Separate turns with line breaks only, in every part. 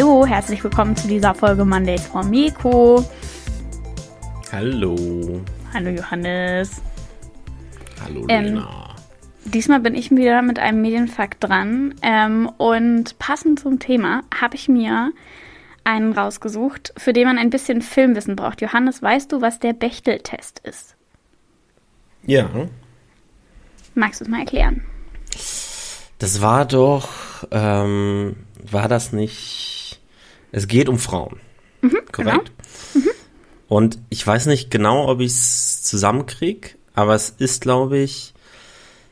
Hallo, herzlich willkommen zu dieser Folge Mondays for Miko.
Hallo.
Hallo Johannes.
Hallo
Ähm,
Lena.
Diesmal bin ich wieder mit einem Medienfakt dran ähm, und passend zum Thema habe ich mir einen rausgesucht, für den man ein bisschen Filmwissen braucht. Johannes, weißt du, was der Bechtel-Test ist?
ja,
Magst du es mal erklären?
das war doch, ähm, war das nicht, es geht um Frauen. Korrekt? Und ich weiß nicht genau, ob ich es zusammenkrieg, aber es ist, glaube ich,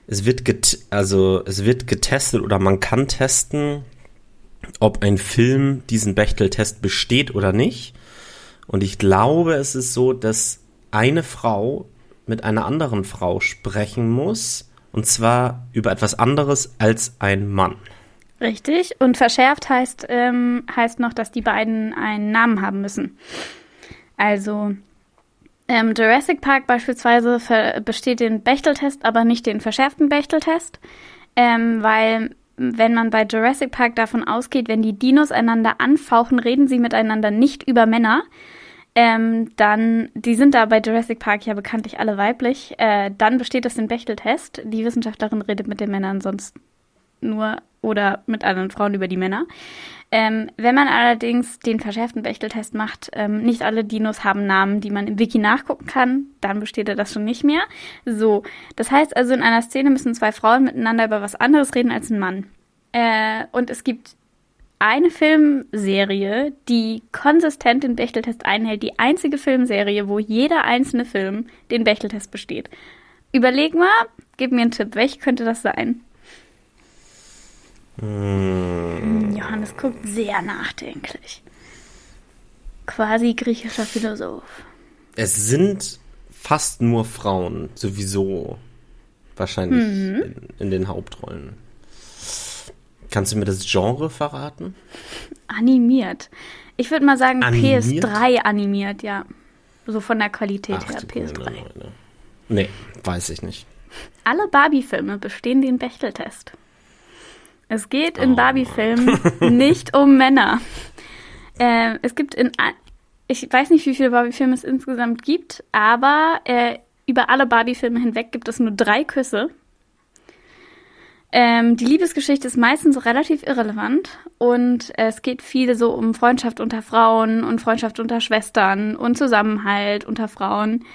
es wird get also es wird getestet oder man kann testen, ob ein Film diesen Bechtel-Test besteht oder nicht. Und ich glaube, es ist so, dass eine Frau mit einer anderen Frau sprechen muss. Und zwar über etwas anderes als ein Mann.
Richtig. Und verschärft heißt, ähm, heißt noch, dass die beiden einen Namen haben müssen. Also ähm, Jurassic Park beispielsweise besteht den Bechteltest, aber nicht den verschärften Bechteltest, ähm, weil wenn man bei Jurassic Park davon ausgeht, wenn die Dinos einander anfauchen, reden sie miteinander nicht über Männer. Ähm, dann, die sind da bei Jurassic Park ja bekanntlich alle weiblich. Äh, dann besteht das den Bechteltest. Die Wissenschaftlerin redet mit den Männern sonst nur oder mit anderen Frauen über die Männer. Ähm, wenn man allerdings den verschärften Bechteltest macht, ähm, nicht alle Dinos haben Namen, die man im Wiki nachgucken kann, dann besteht er das schon nicht mehr. So, das heißt also, in einer Szene müssen zwei Frauen miteinander über was anderes reden als ein Mann. Äh, und es gibt eine Filmserie, die konsistent den Bechteltest einhält, die einzige Filmserie, wo jeder einzelne Film den Bechteltest besteht. Überleg mal, gib mir einen Tipp, welche könnte das sein? Hm, Johannes guckt sehr nachdenklich. Quasi griechischer Philosoph.
Es sind fast nur Frauen, sowieso. Wahrscheinlich in, in den Hauptrollen. Kannst du mir das Genre verraten?
Animiert. Ich würde mal sagen
Animiert?
PS3 animiert, ja. So von der Qualität
Ach,
her,
du
PS3.
grüne Neune. Nee, weiß ich nicht.
Alle Barbie-Filme bestehen den Bechteltest. Es geht in
Oh
Barbie-Filmen nicht um Männer. Äh, es gibt in, ich weiß nicht, wie viele Barbie-Filme es insgesamt gibt, aber äh, über alle Barbie-Filme hinweg gibt es nur drei Küsse. Ähm, die Liebesgeschichte ist meistens relativ irrelevant und es geht viel so um Freundschaft unter Frauen und Freundschaft unter Schwestern und Zusammenhalt unter Frauen.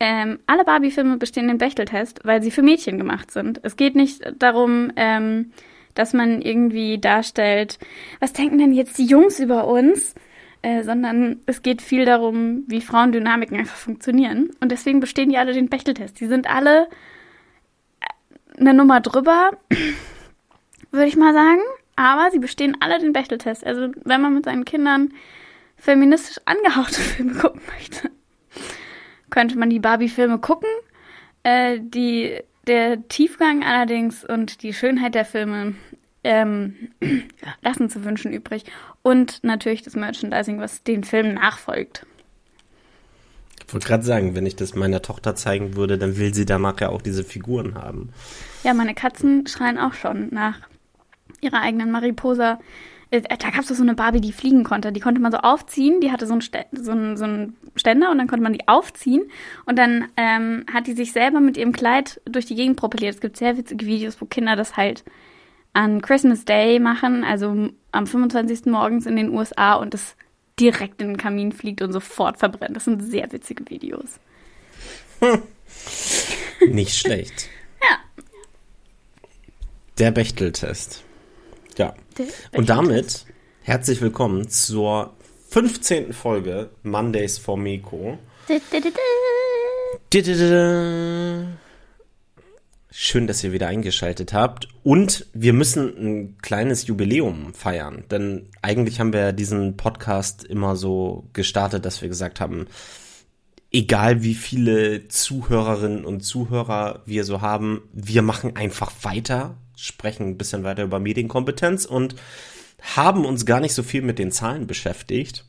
Ähm, alle Barbie-Filme bestehen den Bechteltest, weil sie für Mädchen gemacht sind. Es geht nicht darum, ähm, dass man irgendwie darstellt, was denken denn jetzt die Jungs über uns, äh, sondern es geht viel darum, wie Frauendynamiken einfach funktionieren. Und deswegen bestehen die alle den Bechteltest. Die sind alle äh, eine Nummer drüber, würde ich mal sagen. Aber sie bestehen alle den Bechteltest. Also wenn man mit seinen Kindern feministisch angehauchte Filme gucken möchte, könnte man die Barbie-Filme gucken. Äh, die, der Tiefgang allerdings und die Schönheit der Filme ähm, lassen zu wünschen übrig. Und natürlich das Merchandising, was den Film nachfolgt.
Ich wollte gerade sagen, wenn ich das meiner Tochter zeigen würde, dann will sie danach ja auch diese Figuren haben.
Ja, meine Katzen schreien auch schon nach ihrer eigenen Mariposa. Äh, Da gab es so eine Barbie, die fliegen konnte. Die konnte man so aufziehen. Die hatte so einen, Stä so einen, so einen Ständer und dann konnte man die aufziehen. Und dann ähm, hat die sich selber mit ihrem Kleid durch die Gegend propelliert. Es gibt sehr witzige Videos, wo Kinder das halt an Christmas Day machen, also am 25. morgens in den USA und es direkt in den Kamin fliegt und sofort verbrennt. Das sind sehr witzige Videos.
Nicht schlecht.
Ja.
Der Bechteltest. Ja. Und damit herzlich willkommen zur 15. Folge Mondays for. Dididida. Schön, dass ihr wieder eingeschaltet habt. Und wir müssen ein kleines Jubiläum feiern. Denn eigentlich haben wir diesen Podcast immer so gestartet, dass wir gesagt haben, egal wie viele Zuhörerinnen und Zuhörer wir so haben, wir machen einfach weiter, sprechen ein bisschen weiter über Medienkompetenz und haben uns gar nicht so viel mit den Zahlen beschäftigt.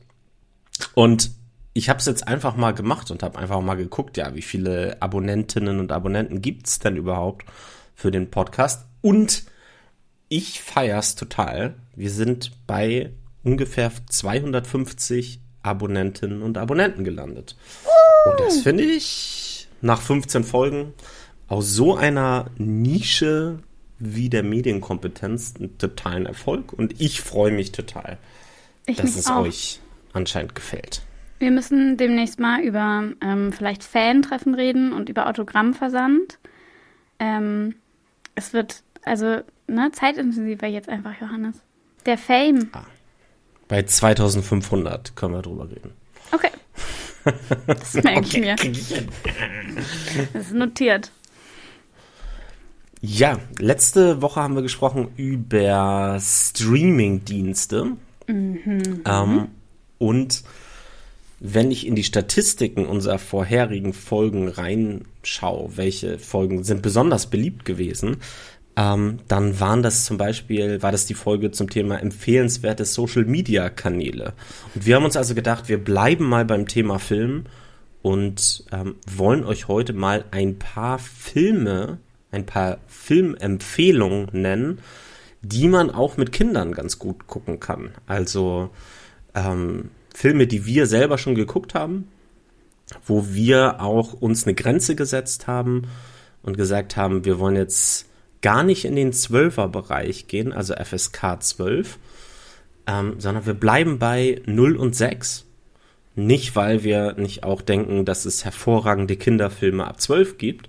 Und ich habe es jetzt einfach mal gemacht und habe einfach mal geguckt, ja, wie viele Abonnentinnen und Abonnenten gibt's denn überhaupt für den Podcast? Und ich feier's total. Wir sind bei ungefähr 250 Abonnentinnen und Abonnenten gelandet. Und das finde ich nach 15 Folgen aus so einer Nische wie der Medienkompetenz einen totalen Erfolg. Und ich freue mich total, ich dass es auch. euch anscheinend gefällt.
Wir müssen demnächst mal über ähm, vielleicht Fan-Treffen reden und über Autogrammversand. Ähm, es wird also ne, zeitintensiver jetzt einfach, Johannes. Der Fame. Ah.
Bei 2500 können wir drüber reden.
Okay. Das merke okay. ich mir. Das ist notiert.
Ja, letzte Woche haben wir gesprochen über Streaming-Dienste. Mhm. Ähm, und wenn ich in die Statistiken unserer vorherigen Folgen reinschaue, welche Folgen sind besonders beliebt gewesen, ähm, dann waren das zum Beispiel, war das die Folge zum Thema empfehlenswerte Social Media Kanäle. Und wir haben uns also gedacht, wir bleiben mal beim Thema Film und ähm, wollen euch heute mal ein paar Filme, ein paar Filmempfehlungen nennen, die man auch mit Kindern ganz gut gucken kann. Also ähm, Filme, die wir selber schon geguckt haben, wo wir auch uns eine Grenze gesetzt haben und gesagt haben, wir wollen jetzt gar nicht in den 12er Bereich gehen, also FSK 12, ähm, sondern wir bleiben bei 0 und 6. Nicht, weil wir nicht auch denken, dass es hervorragende Kinderfilme ab 12 gibt,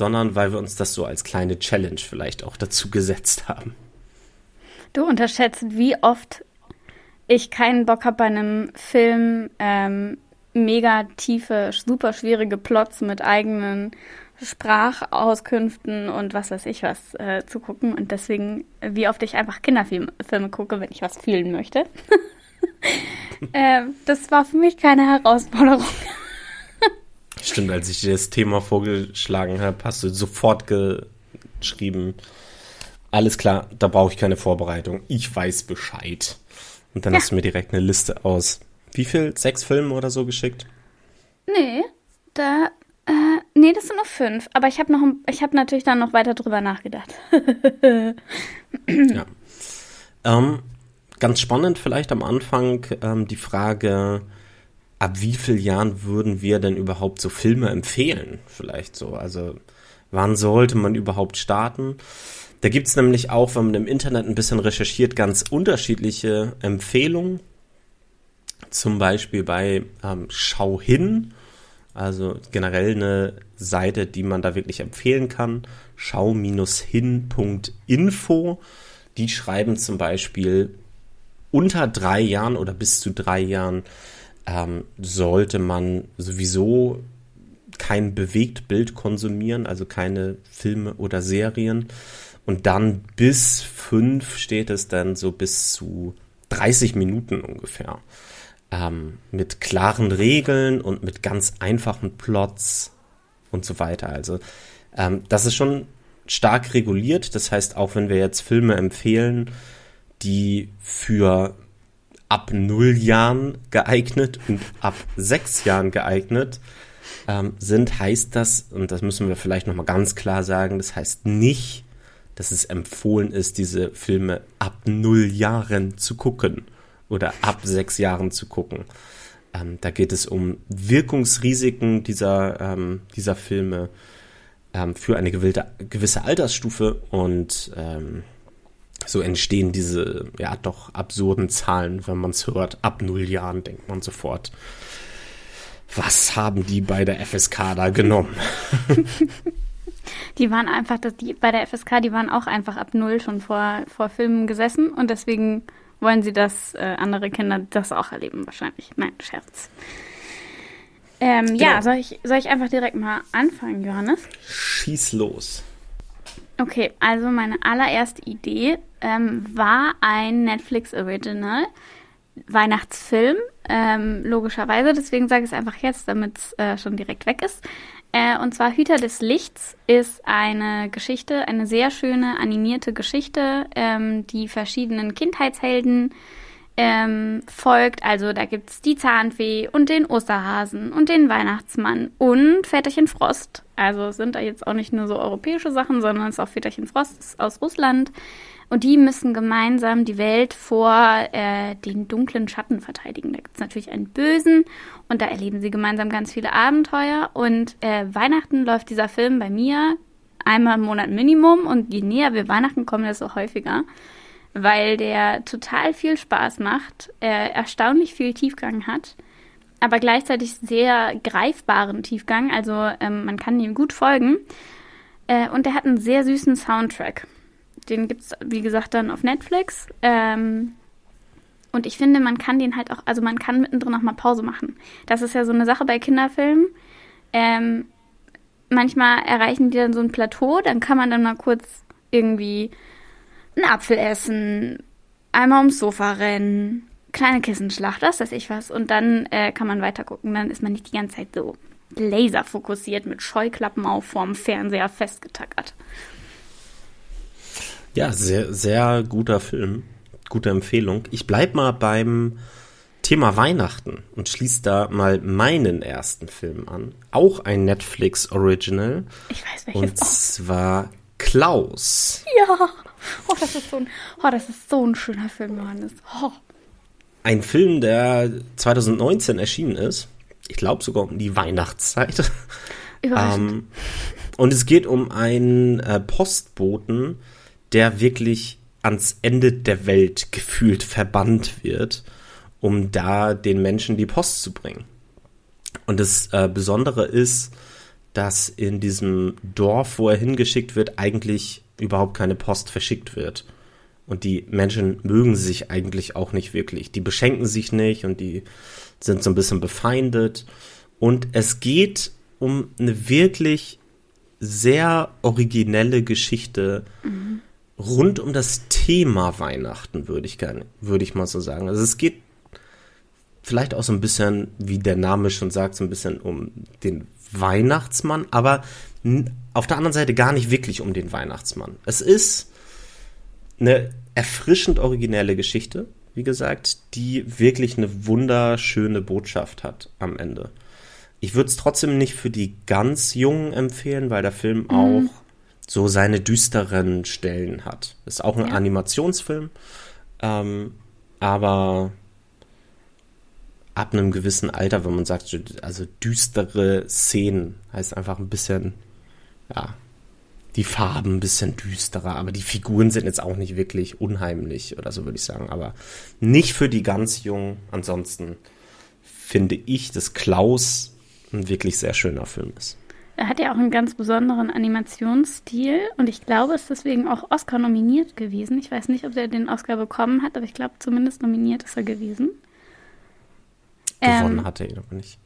sondern weil wir uns das so als kleine Challenge vielleicht auch dazu gesetzt haben.
Du unterschätzt, wie oft ich keinen Bock habe bei einem Film ähm, mega tiefe, super schwierige Plots mit eigenen Sprachauskünften und was weiß ich was äh, zu gucken. Und deswegen, wie oft ich einfach Kinderfilme gucke, wenn ich was fühlen möchte. äh, das war für mich keine Herausforderung.
Stimmt, als ich dir das Thema vorgeschlagen habe, hast du sofort geschrieben, alles klar, da brauche ich keine Vorbereitung. Ich weiß Bescheid. Und dann ja. hast du mir direkt eine Liste aus, wie viel? Sechs Filme oder so geschickt?
Nee, da äh, nee, das sind nur fünf. Aber ich habe noch, ich habe natürlich dann noch weiter drüber nachgedacht.
ja. Ähm, ganz spannend vielleicht am Anfang ähm, die Frage, ab wie vielen Jahren würden wir denn überhaupt so Filme empfehlen? Vielleicht so. Also wann sollte man überhaupt starten? Da gibt es nämlich auch, wenn man im Internet ein bisschen recherchiert, ganz unterschiedliche Empfehlungen. Zum Beispiel bei ähm, Schau hin also generell eine Seite, die man da wirklich empfehlen kann. Schau-hin.info. Die schreiben zum Beispiel, unter drei Jahren oder bis zu drei Jahren ähm, sollte man sowieso kein Bewegtbild konsumieren, also keine Filme oder Serien. Und dann bis fünf steht es dann so bis zu 30 Minuten ungefähr ähm, mit klaren Regeln und mit ganz einfachen Plots und so weiter. Also ähm, das ist schon stark reguliert. Das heißt, auch wenn wir jetzt Filme empfehlen, die für ab null Jahren geeignet und ab sechs Jahren geeignet ähm, sind, heißt das, und das müssen wir vielleicht nochmal ganz klar sagen, das heißt nicht, dass es empfohlen ist, diese Filme ab null Jahren zu gucken oder ab sechs Jahren zu gucken. Ähm, da geht es um Wirkungsrisiken dieser, ähm, dieser Filme ähm, für eine gewillte, gewisse Altersstufe und ähm, so entstehen diese ja doch absurden Zahlen, wenn man es hört. Ab null Jahren denkt man sofort, was haben die bei der FSK da genommen?
Die waren einfach, die, bei der FSK, die waren auch einfach ab null schon vor, vor Filmen gesessen und deswegen wollen sie, dass äh, andere Kinder das auch erleben, wahrscheinlich. Nein, Scherz. Ähm, genau. Ja, soll ich, soll ich einfach direkt mal anfangen, Johannes?
Schieß los.
Okay, also meine allererste Idee ähm, war ein Netflix Original Weihnachtsfilm, ähm, logischerweise. Deswegen sage ich es einfach jetzt, damit es äh, schon direkt weg ist. Äh, und zwar Hüter des Lichts ist eine Geschichte, eine sehr schöne animierte Geschichte, ähm, die verschiedenen Kindheitshelden ähm, folgt. Also da gibt es die Zahnfee und den Osterhasen und den Weihnachtsmann und Väterchen Frost. Also sind da jetzt auch nicht nur so europäische Sachen, sondern es ist auch Väterchen Frost aus Russland. Und die müssen gemeinsam die Welt vor äh, den dunklen Schatten verteidigen. Da gibt es natürlich einen Bösen und da erleben sie gemeinsam ganz viele Abenteuer. Und äh, Weihnachten läuft dieser Film bei mir einmal im Monat Minimum und je näher wir Weihnachten kommen, desto häufiger, weil der total viel Spaß macht, äh, erstaunlich viel Tiefgang hat, aber gleichzeitig sehr greifbaren Tiefgang. Also ähm, man kann ihm gut folgen. Äh, und er hat einen sehr süßen Soundtrack. Den gibt es, wie gesagt, dann auf Netflix. Ähm, und ich finde, man kann den halt auch, also man kann mittendrin auch mal Pause machen. Das ist ja so eine Sache bei Kinderfilmen. Ähm, manchmal erreichen die dann so ein Plateau, dann kann man dann mal kurz irgendwie einen Apfel essen, einmal ums Sofa rennen, kleine Kissenschlacht, das weiß ich was. Und dann äh, kann man weiter gucken. Dann ist man nicht die ganze Zeit so laserfokussiert mit Scheuklappen auf vorm Fernseher festgetackert.
Ja, sehr, sehr guter Film. Gute Empfehlung. Ich bleib mal beim Thema Weihnachten und schließe da mal meinen ersten Film an. Auch ein Netflix Original.
Ich weiß welches.
Und zwar Klaus.
Ja. Oh, das ist so ein, oh, das ist so ein schöner Film, Johannes. Oh.
Ein Film, der 2019 erschienen ist. Ich glaube sogar um die Weihnachtszeit. Ähm, und es geht um einen äh, Postboten, der wirklich ans Ende der Welt gefühlt verbannt wird, um da den Menschen die Post zu bringen. Und das äh, Besondere ist, dass in diesem Dorf, wo er hingeschickt wird, eigentlich überhaupt keine Post verschickt wird. Und die Menschen mögen sich eigentlich auch nicht wirklich. Die beschenken sich nicht und die sind so ein bisschen befeindet. Und es geht um eine wirklich sehr originelle Geschichte, mhm rund um das Thema Weihnachten, würde ich gerne, würde ich mal so sagen. Also es geht vielleicht auch so ein bisschen, wie der Name schon sagt, so ein bisschen um den Weihnachtsmann, aber auf der anderen Seite gar nicht wirklich um den Weihnachtsmann. Es ist eine erfrischend originelle Geschichte, wie gesagt, die wirklich eine wunderschöne Botschaft hat am Ende. Ich würde es trotzdem nicht für die ganz Jungen empfehlen, weil der Film mhm. auch so seine düsteren Stellen hat. Ist auch ein ja. Animationsfilm, ähm, aber ab einem gewissen Alter, wenn man sagt, also düstere Szenen, heißt einfach ein bisschen, ja, die Farben ein bisschen düsterer, aber die Figuren sind jetzt auch nicht wirklich unheimlich oder so würde ich sagen, aber nicht für die ganz Jungen. Ansonsten finde ich, dass Klaus ein wirklich sehr schöner Film ist.
Er hat ja auch einen ganz besonderen Animationsstil und ich glaube, es ist deswegen auch Oscar nominiert gewesen. Ich weiß nicht, ob er den Oscar bekommen hat, aber ich glaube, zumindest nominiert ist er gewesen.
Gewonnen ähm, hat er ihn aber nicht.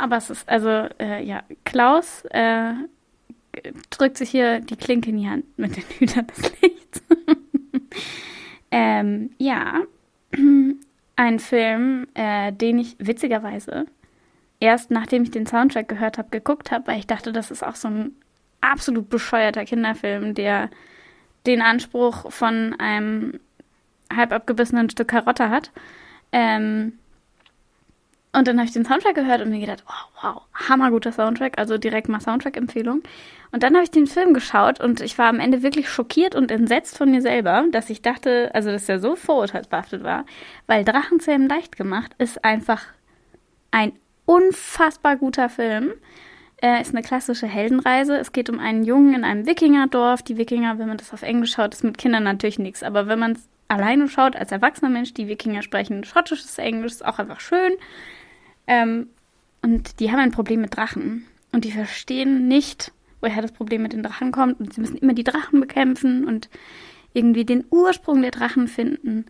Aber es ist, also, äh, ja, Klaus äh, drückt sich hier die Klinke in die Hand mit den Hütern des Lichts. ähm, ja, ein Film, äh, den ich witzigerweise erst nachdem ich den Soundtrack gehört habe, geguckt habe, weil ich dachte, das ist auch so ein absolut bescheuerter Kinderfilm, der den Anspruch von einem halb abgebissenen Stück Karotte hat. Ähm, und dann habe ich den Soundtrack gehört und mir gedacht, wow, wow, hammerguter Soundtrack, also direkt mal Soundtrack-Empfehlung. Und dann habe ich den Film geschaut und ich war am Ende wirklich schockiert und entsetzt von mir selber, dass ich dachte, also dass er so vorurteilsbehaftet war, weil Drachenzähmen leicht gemacht ist einfach ein unfassbar guter Film. Er ist eine klassische Heldenreise. Es geht um einen Jungen in einem Wikingerdorf. Die Wikinger, wenn man das auf Englisch schaut, ist mit Kindern natürlich nichts. Aber wenn man es alleine schaut, als erwachsener Mensch, die Wikinger sprechen schottisches Englisch, ist auch einfach schön. Ähm, und die haben ein Problem mit Drachen. Und die verstehen nicht, woher das Problem mit den Drachen kommt. Und sie müssen immer die Drachen bekämpfen und irgendwie den Ursprung der Drachen finden.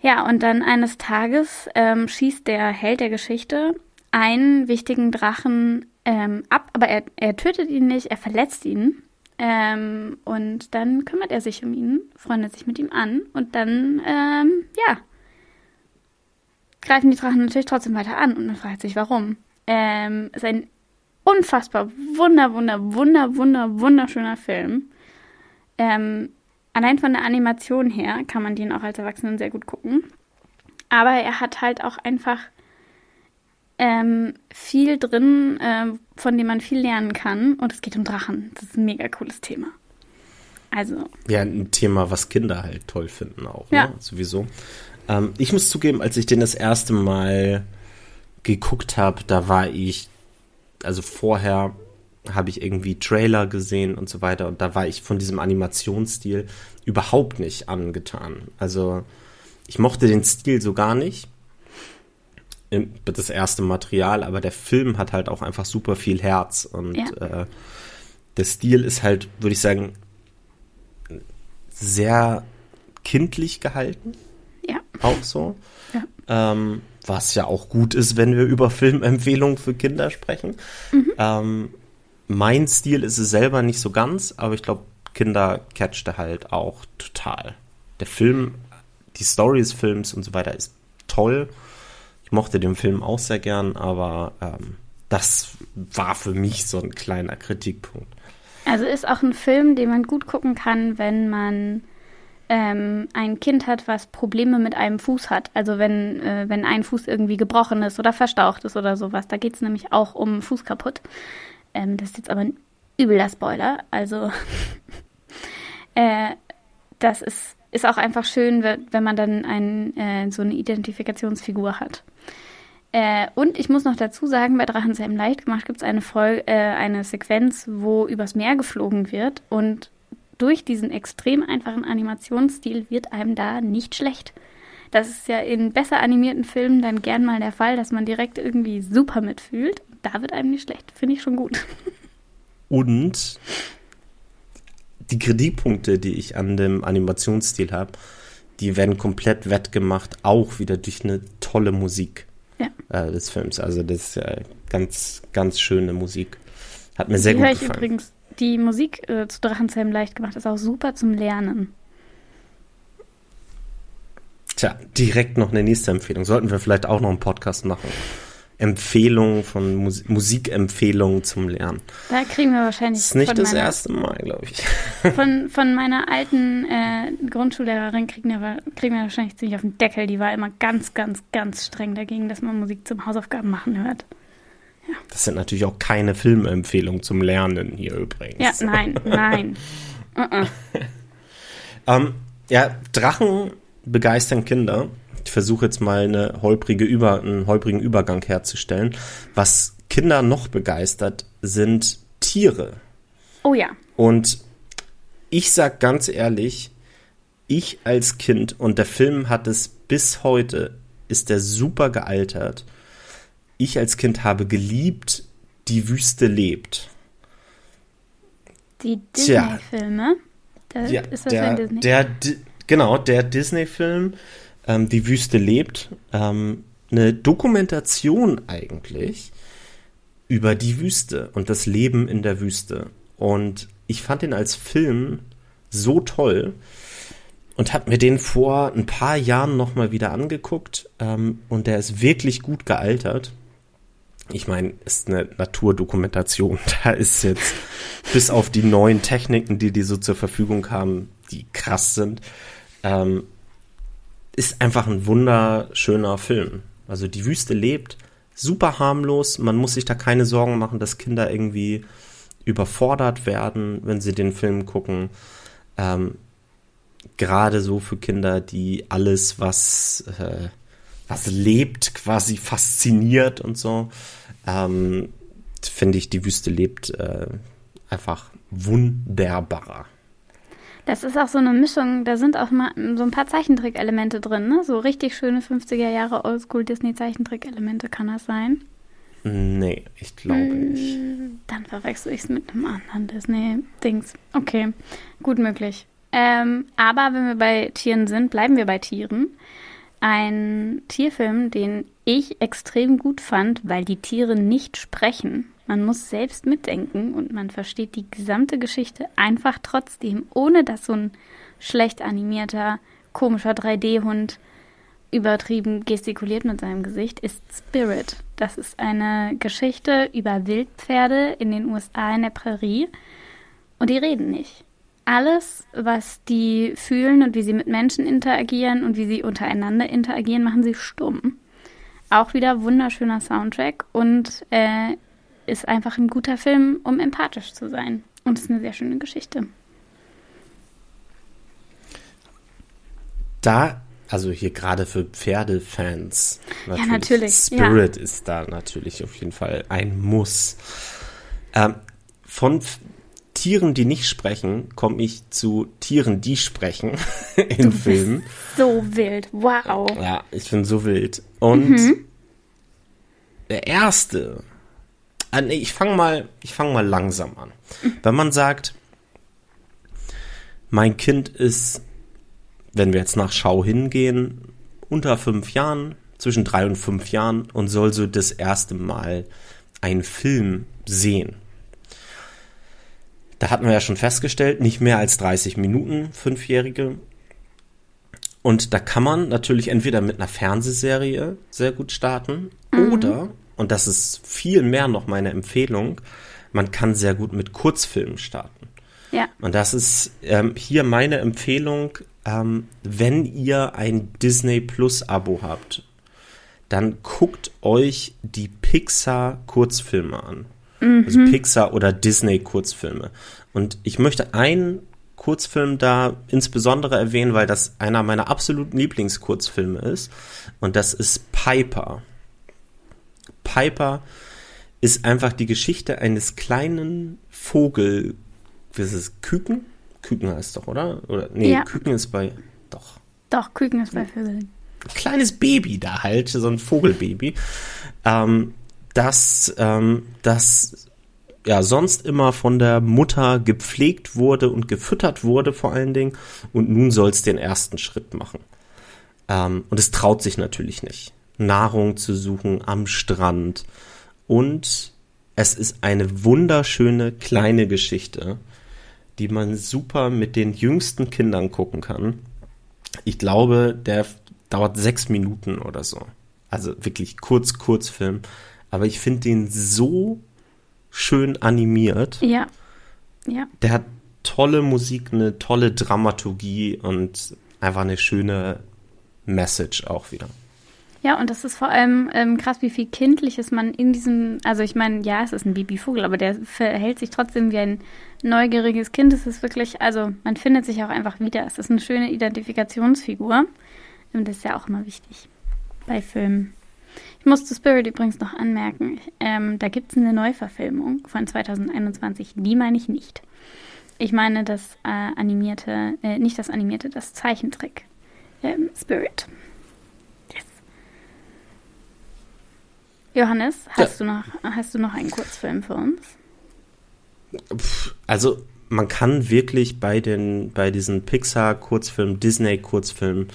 Ja, und dann eines Tages ähm, schießt der Held der Geschichte einen wichtigen Drachen ähm, ab, aber er, er tötet ihn nicht, er verletzt ihn. Ähm, und dann kümmert er sich um ihn, freundet sich mit ihm an und dann, ähm, ja, greifen die Drachen natürlich trotzdem weiter an und man fragt sich, warum. Ähm, ist ein unfassbar wunder, wunder, wunder, wunder, wunderschöner Film. Ähm, allein von der Animation her kann man den auch als Erwachsenen sehr gut gucken. Aber er hat halt auch einfach ähm, viel drin, äh, von dem man viel lernen kann. Und es geht um Drachen. Das ist ein mega cooles Thema. Also.
Ja, ein Thema, was Kinder halt toll finden auch,
Ja.
ne? Sowieso. Ähm, ich muss zugeben, als ich den das erste Mal geguckt habe, da war ich, also vorher habe ich irgendwie Trailer gesehen und so weiter und da war ich von diesem Animationsstil überhaupt nicht angetan. Also ich mochte den Stil so gar nicht. Das erste Material, aber der Film hat halt auch einfach super viel Herz und
Ja.
äh, der Stil ist halt, würde ich sagen, sehr kindlich gehalten,
Ja.
auch so.
Ja.
Ähm, was ja auch gut ist, wenn wir über Filmempfehlungen für Kinder sprechen.
Mhm.
Ähm, mein Stil ist es selber nicht so ganz, aber ich glaube, Kinder catchte halt auch total. Der Film, die Story des Films und so weiter ist toll. Ich mochte den Film auch sehr gern, aber ähm, das war für mich so ein kleiner Kritikpunkt.
Also ist auch ein Film, den man gut gucken kann, wenn man ähm, ein Kind hat, was Probleme mit einem Fuß hat. Also wenn, äh, wenn ein Fuß irgendwie gebrochen ist oder verstaucht ist oder sowas. Da geht es nämlich auch um Fuß kaputt. Ähm, das ist jetzt aber ein übler Spoiler. Also äh, das ist, ist auch einfach schön, we- wenn man dann ein, äh, so eine Identifikationsfigur hat. Äh, und ich muss noch dazu sagen, bei Drachenzähmen leicht gemacht gibt es eine, äh, eine Sequenz, wo übers Meer geflogen wird und durch diesen extrem einfachen Animationsstil wird einem da nicht schlecht. Das ist ja in besser animierten Filmen dann gern mal der Fall, dass man direkt irgendwie super mitfühlt. Da wird einem nicht schlecht. Finde ich schon gut.
Und die Kritikpunkte, die ich an dem Animationsstil habe, die werden komplett wettgemacht, auch wieder durch eine tolle Musik
Ja.
äh, des Films. Also das ist äh, ganz, ganz schöne Musik. Hat mir sehr
die
gut
höre ich
gefallen.
übrigens. Die Musik äh, zu Drachenzähmen leicht gemacht ist auch super zum Lernen.
Tja, direkt noch eine nächste Empfehlung. Sollten wir vielleicht auch noch einen Podcast machen. Empfehlungen von Mus Musikempfehlungen zum Lernen.
Da kriegen wir wahrscheinlich
Das ist nicht das
meiner,
erste Mal, glaube ich.
von, von meiner alten äh, Grundschullehrerin kriegen wir, kriegen wir wahrscheinlich ziemlich auf den Deckel. Die war immer ganz, ganz, ganz streng dagegen, dass man Musik zum Hausaufgaben machen hört.
Das sind natürlich auch keine Filmempfehlungen zum Lernen hier übrigens.
Ja, nein, nein. Uh-uh.
Ähm, ja, Drachen begeistern Kinder. Ich versuche jetzt mal eine holprige Über, einen holprigen Übergang herzustellen. Was Kinder noch begeistert, sind Tiere.
Oh ja.
Und ich sag ganz ehrlich, ich als Kind und der Film hat es bis heute, ist der super gealtert. Ich als Kind habe geliebt, die Wüste lebt.
Die. Disney-Filme. Da
Ja, der, der, genau, der Disney-Film, ähm, Die Wüste lebt, ähm, eine Dokumentation eigentlich über die Wüste und das Leben in der Wüste. Und ich fand ihn als Film so toll und habe mir den vor ein paar Jahren nochmal wieder angeguckt ähm, und der ist wirklich gut gealtert. Ich meine, ist eine Naturdokumentation. Da ist jetzt bis auf die neuen Techniken, die die so zur Verfügung haben, die krass sind, ähm, ist einfach ein wunderschöner Film. Also die Wüste lebt, super harmlos. Man muss sich da keine Sorgen machen, dass Kinder irgendwie überfordert werden, wenn sie den Film gucken. Ähm, Gerade so für Kinder, die alles, was, äh, was lebt, quasi fasziniert und so. Ähm, Finde ich, die Wüste lebt äh, einfach wunderbar.
Das ist auch so eine Mischung, da sind auch mal so ein paar Zeichentrick-Elemente drin, ne? So richtig schöne 50er Jahre Oldschool-Disney-Zeichentrick-Elemente kann das sein.
Nee, ich glaube nicht.
Dann verwechsel ich es mit einem anderen Disney-Dings. Okay, gut möglich. Ähm, aber wenn wir bei Tieren sind, bleiben wir bei Tieren. Ein Tierfilm, den ich extrem gut fand, weil die Tiere nicht sprechen. Man muss selbst mitdenken und man versteht die gesamte Geschichte einfach trotzdem, ohne dass so ein schlecht animierter, komischer 3D-Hund übertrieben gestikuliert mit seinem Gesicht, ist Spirit. Das ist eine Geschichte über Wildpferde in den USA in der Prärie. Und die reden nicht. Alles, was die fühlen und wie sie mit Menschen interagieren und wie sie untereinander interagieren, machen sie stumm. Auch wieder wunderschöner Soundtrack und äh, ist einfach ein guter Film, um empathisch zu sein. Und es ist eine sehr schöne Geschichte.
da, also hier gerade für Pferdefans.
Natürlich. Ja, natürlich.
Spirit ja. ist da natürlich auf jeden Fall ein Muss. Ähm, von Tieren, die nicht sprechen, komme ich zu Tieren, die sprechen in Filmen.
so wild, wow.
Ja, ich bin so wild. Und mhm. der erste, ah, nee, ich fange mal, ich fange mal langsam an. Wenn man sagt, mein Kind ist, wenn wir jetzt nach Schau hingehen, unter fünf Jahren, zwischen drei und fünf Jahren und soll so das erste Mal einen Film sehen da hatten wir ja schon festgestellt, nicht mehr als 30 Minuten, Fünfjährige. Und da kann man natürlich entweder mit einer Fernsehserie sehr gut starten mhm. oder, und das ist viel mehr noch meine Empfehlung, man kann sehr gut mit Kurzfilmen starten.
Ja.
Und das ist ähm, hier meine Empfehlung, ähm, wenn ihr ein Disney Plus Abo habt, dann guckt euch die Pixar Kurzfilme an. Mhm. Also Pixar oder Disney Kurzfilme. Und ich möchte einen Kurzfilm da insbesondere erwähnen, weil das einer meiner absoluten Lieblingskurzfilme ist. Und das ist Piper. Piper ist einfach die Geschichte eines kleinen Vogel. Was ist? Küken? Küken heißt doch, oder? Oder nee, ja. Küken ist bei. Doch.
Doch, Küken ist bei Vögeln.
Kleines Baby da halt, so ein Vogelbaby. Ähm, dass ähm, das ja sonst immer von der Mutter gepflegt wurde und gefüttert wurde vor allen Dingen und nun soll es den ersten Schritt machen. Ähm, und es traut sich natürlich nicht, Nahrung zu suchen am Strand und es ist eine wunderschöne kleine Geschichte, die man super mit den jüngsten Kindern gucken kann. Ich glaube, der dauert sechs Minuten oder so. Also wirklich kurz, Kurzfilm aber ich finde den so schön animiert.
Ja. Ja.
Der hat tolle Musik, eine tolle Dramaturgie und einfach eine schöne Message auch wieder.
Ja, und das ist vor allem ähm, krass, wie viel Kindliches man in diesem, also ich meine, ja, es ist ein Babyvogel, aber der verhält sich trotzdem wie ein neugieriges Kind. Es ist wirklich, also man findet sich auch einfach wieder. Es ist eine schöne Identifikationsfigur. Und das ist ja auch immer wichtig bei Filmen. Ich muss zu Spirit übrigens noch anmerken, ähm, da gibt es eine Neuverfilmung von 2021, die meine ich nicht. Ich meine das äh, animierte, äh, nicht das animierte, das Zeichentrick. Ähm, Spirit. Johannes, hast, ja. du noch, hast du noch einen Kurzfilm für uns?
Also man kann wirklich bei den bei diesen Pixar Kurzfilmen, Disney Kurzfilmen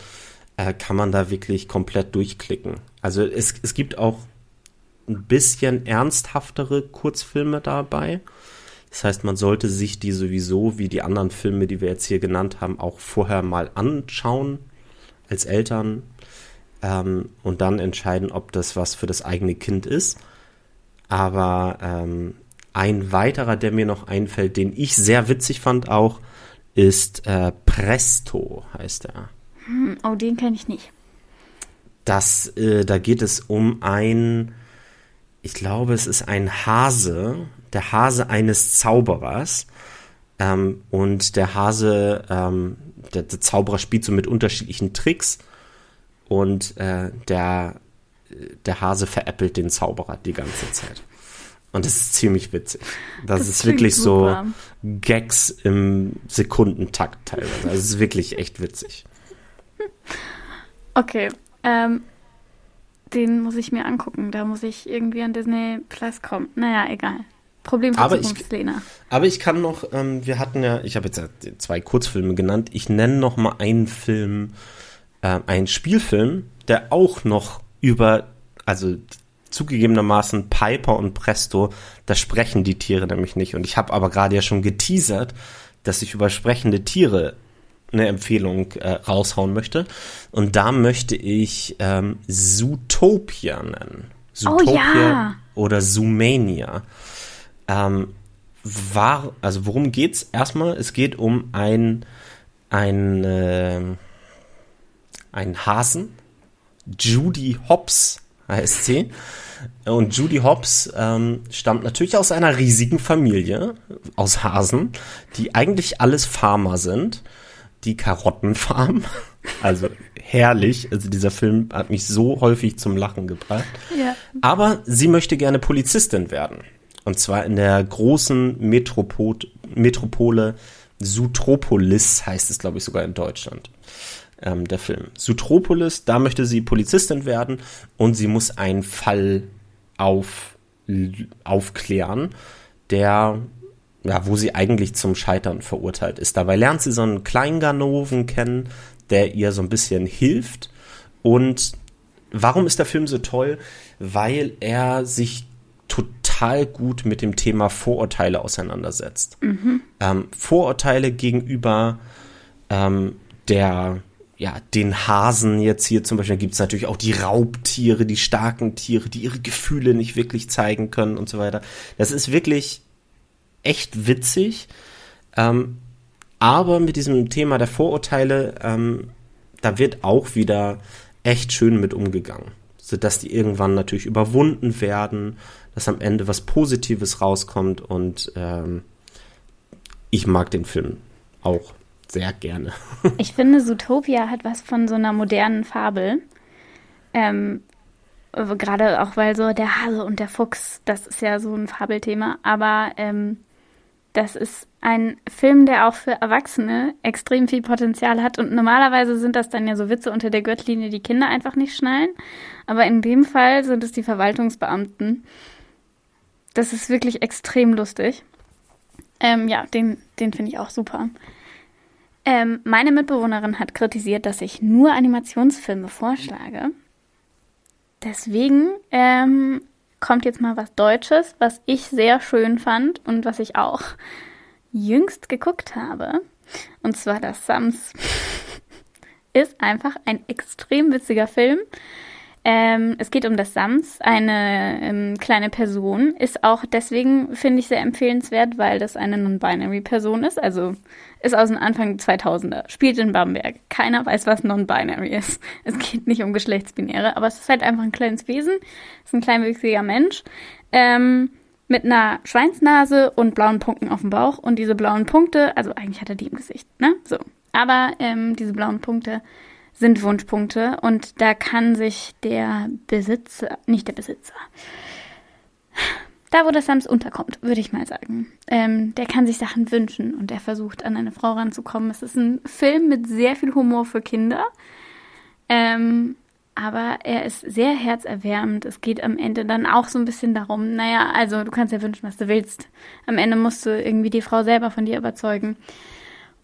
äh, kann man da wirklich komplett durchklicken. Also es, es gibt auch ein bisschen ernsthaftere Kurzfilme dabei. Das heißt, man sollte sich die sowieso, wie die anderen Filme, die wir jetzt hier genannt haben, auch vorher mal anschauen als Eltern ähm, und dann entscheiden, ob das was für das eigene Kind ist. Aber ähm, ein weiterer, der mir noch einfällt, den ich sehr witzig fand auch, ist äh, Presto, heißt er.
Hm, oh, den kenne ich nicht.
Das, äh, da geht es um ein, ich glaube, es ist ein Hase, der Hase eines Zauberers. Ähm, und der Hase, ähm, der, der, Zauberer spielt so mit unterschiedlichen Tricks und äh, der, der Hase veräppelt den Zauberer die ganze Zeit. Und das ist ziemlich witzig. Das, das ist wirklich super. so Gags im Sekundentakt teilweise. Es ist wirklich echt witzig.
Okay. Ähm, den muss ich mir angucken. Da muss ich irgendwie an Disney Plus kommen. Naja, egal. Problem für aber
ich, Lena. Aber ich kann noch, ähm, wir hatten ja, ich habe jetzt zwei Kurzfilme genannt. Ich nenne noch mal einen Film, äh, einen Spielfilm, der auch noch über, also zugegebenermaßen Piper und Presto, da sprechen die Tiere nämlich nicht. Und ich habe aber gerade ja schon geteasert, dass ich über sprechende Tiere eine Empfehlung äh, raushauen möchte. Und da möchte ich ähm, Zootopia nennen. Zootopia
oh, ja.
oder Zoomania. Ähm, war, also worum geht's? Erstmal, es geht um ein, ein, äh, ein Hasen. Judy Hobbs heißt sie. Und Judy Hobbs ähm, stammt natürlich aus einer riesigen Familie aus Hasen, die eigentlich alles Farmer sind die Karottenfarm. Also herrlich. Also dieser Film hat mich so häufig zum Lachen gebracht. Ja. Aber sie möchte gerne Polizistin werden. Und zwar in der großen Metropol Metropole Sutropolis heißt es, glaube ich, sogar in Deutschland. Ähm, der Film. Sutropolis, da möchte sie Polizistin werden und sie muss einen Fall auf, aufklären, der ja, wo sie eigentlich zum Scheitern verurteilt ist. Dabei lernt sie so einen Kleinganoven kennen, der ihr so ein bisschen hilft. Und warum ist der Film so toll? Weil er sich total gut mit dem Thema Vorurteile auseinandersetzt. Mhm. Ähm, Vorurteile gegenüber ähm, der ja, den Hasen jetzt hier zum Beispiel, gibt es natürlich auch die Raubtiere, die starken Tiere, die ihre Gefühle nicht wirklich zeigen können und so weiter. Das ist wirklich echt witzig. Ähm, aber mit diesem Thema der Vorurteile, ähm, da wird auch wieder echt schön mit umgegangen. Sodass die irgendwann natürlich überwunden werden, dass am Ende was Positives rauskommt und ähm, ich mag den Film auch sehr gerne.
ich finde, Zootopia hat was von so einer modernen Fabel. Ähm, Gerade auch, weil so der Hase und der Fuchs, das ist ja so ein Fabelthema. Aber ähm, das ist ein Film, der auch für Erwachsene extrem viel Potenzial hat. Und normalerweise sind das dann ja so Witze unter der Gürtellinie, die Kinder einfach nicht schnallen. Aber in dem Fall sind es die Verwaltungsbeamten. Das ist wirklich extrem lustig. Ähm, ja, den, den finde ich auch super. Ähm, meine Mitbewohnerin hat kritisiert, dass ich nur Animationsfilme vorschlage. Deswegen ähm, kommt jetzt mal was Deutsches, was ich sehr schön fand und was ich auch jüngst geguckt habe. Und zwar das Sams. Ist einfach ein extrem witziger Film. Ähm, es geht um das Sams, eine ähm, kleine Person. Ist auch deswegen, finde ich, sehr empfehlenswert, weil das eine Non-Binary-Person ist. Also ist aus dem Anfang 2000er, spielt in Bamberg. Keiner weiß, was Non-Binary ist. Es geht nicht um Geschlechtsbinäre, aber es ist halt einfach ein kleines Wesen. Es ist ein kleinwüchsiger Mensch. Ähm, mit einer Schweinsnase und blauen Punkten auf dem Bauch. Und diese blauen Punkte, also eigentlich hat er die im Gesicht, ne? So. Aber ähm, diese blauen Punkte sind Wunschpunkte und da kann sich der Besitzer, nicht der Besitzer, da wo das Sams unterkommt, würde ich mal sagen, ähm, der kann sich Sachen wünschen und er versucht an eine Frau ranzukommen. Es ist ein Film mit sehr viel Humor für Kinder, ähm, aber er ist sehr herzerwärmend. Es geht am Ende dann auch so ein bisschen darum, naja, also du kannst ja wünschen, was du willst. Am Ende musst du irgendwie die Frau selber von dir überzeugen.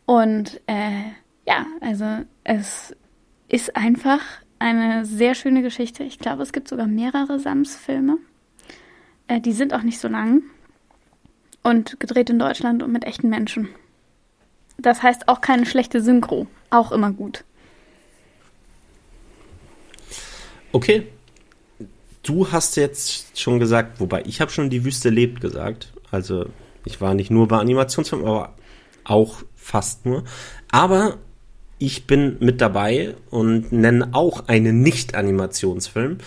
Und äh, ja, also es ist einfach eine sehr schöne Geschichte. Ich glaube, es gibt sogar mehrere Sams-Filme. Äh, die sind auch nicht so lang. Und gedreht in Deutschland und mit echten Menschen. Das heißt auch keine schlechte Synchro. Auch immer gut.
Okay. Du hast jetzt schon gesagt, wobei ich habe schon die Wüste lebt gesagt. Also ich war nicht nur bei Animationsfilmen, aber auch fast nur. Aber ich bin mit dabei und nenne auch einen Nicht-Animationsfilm,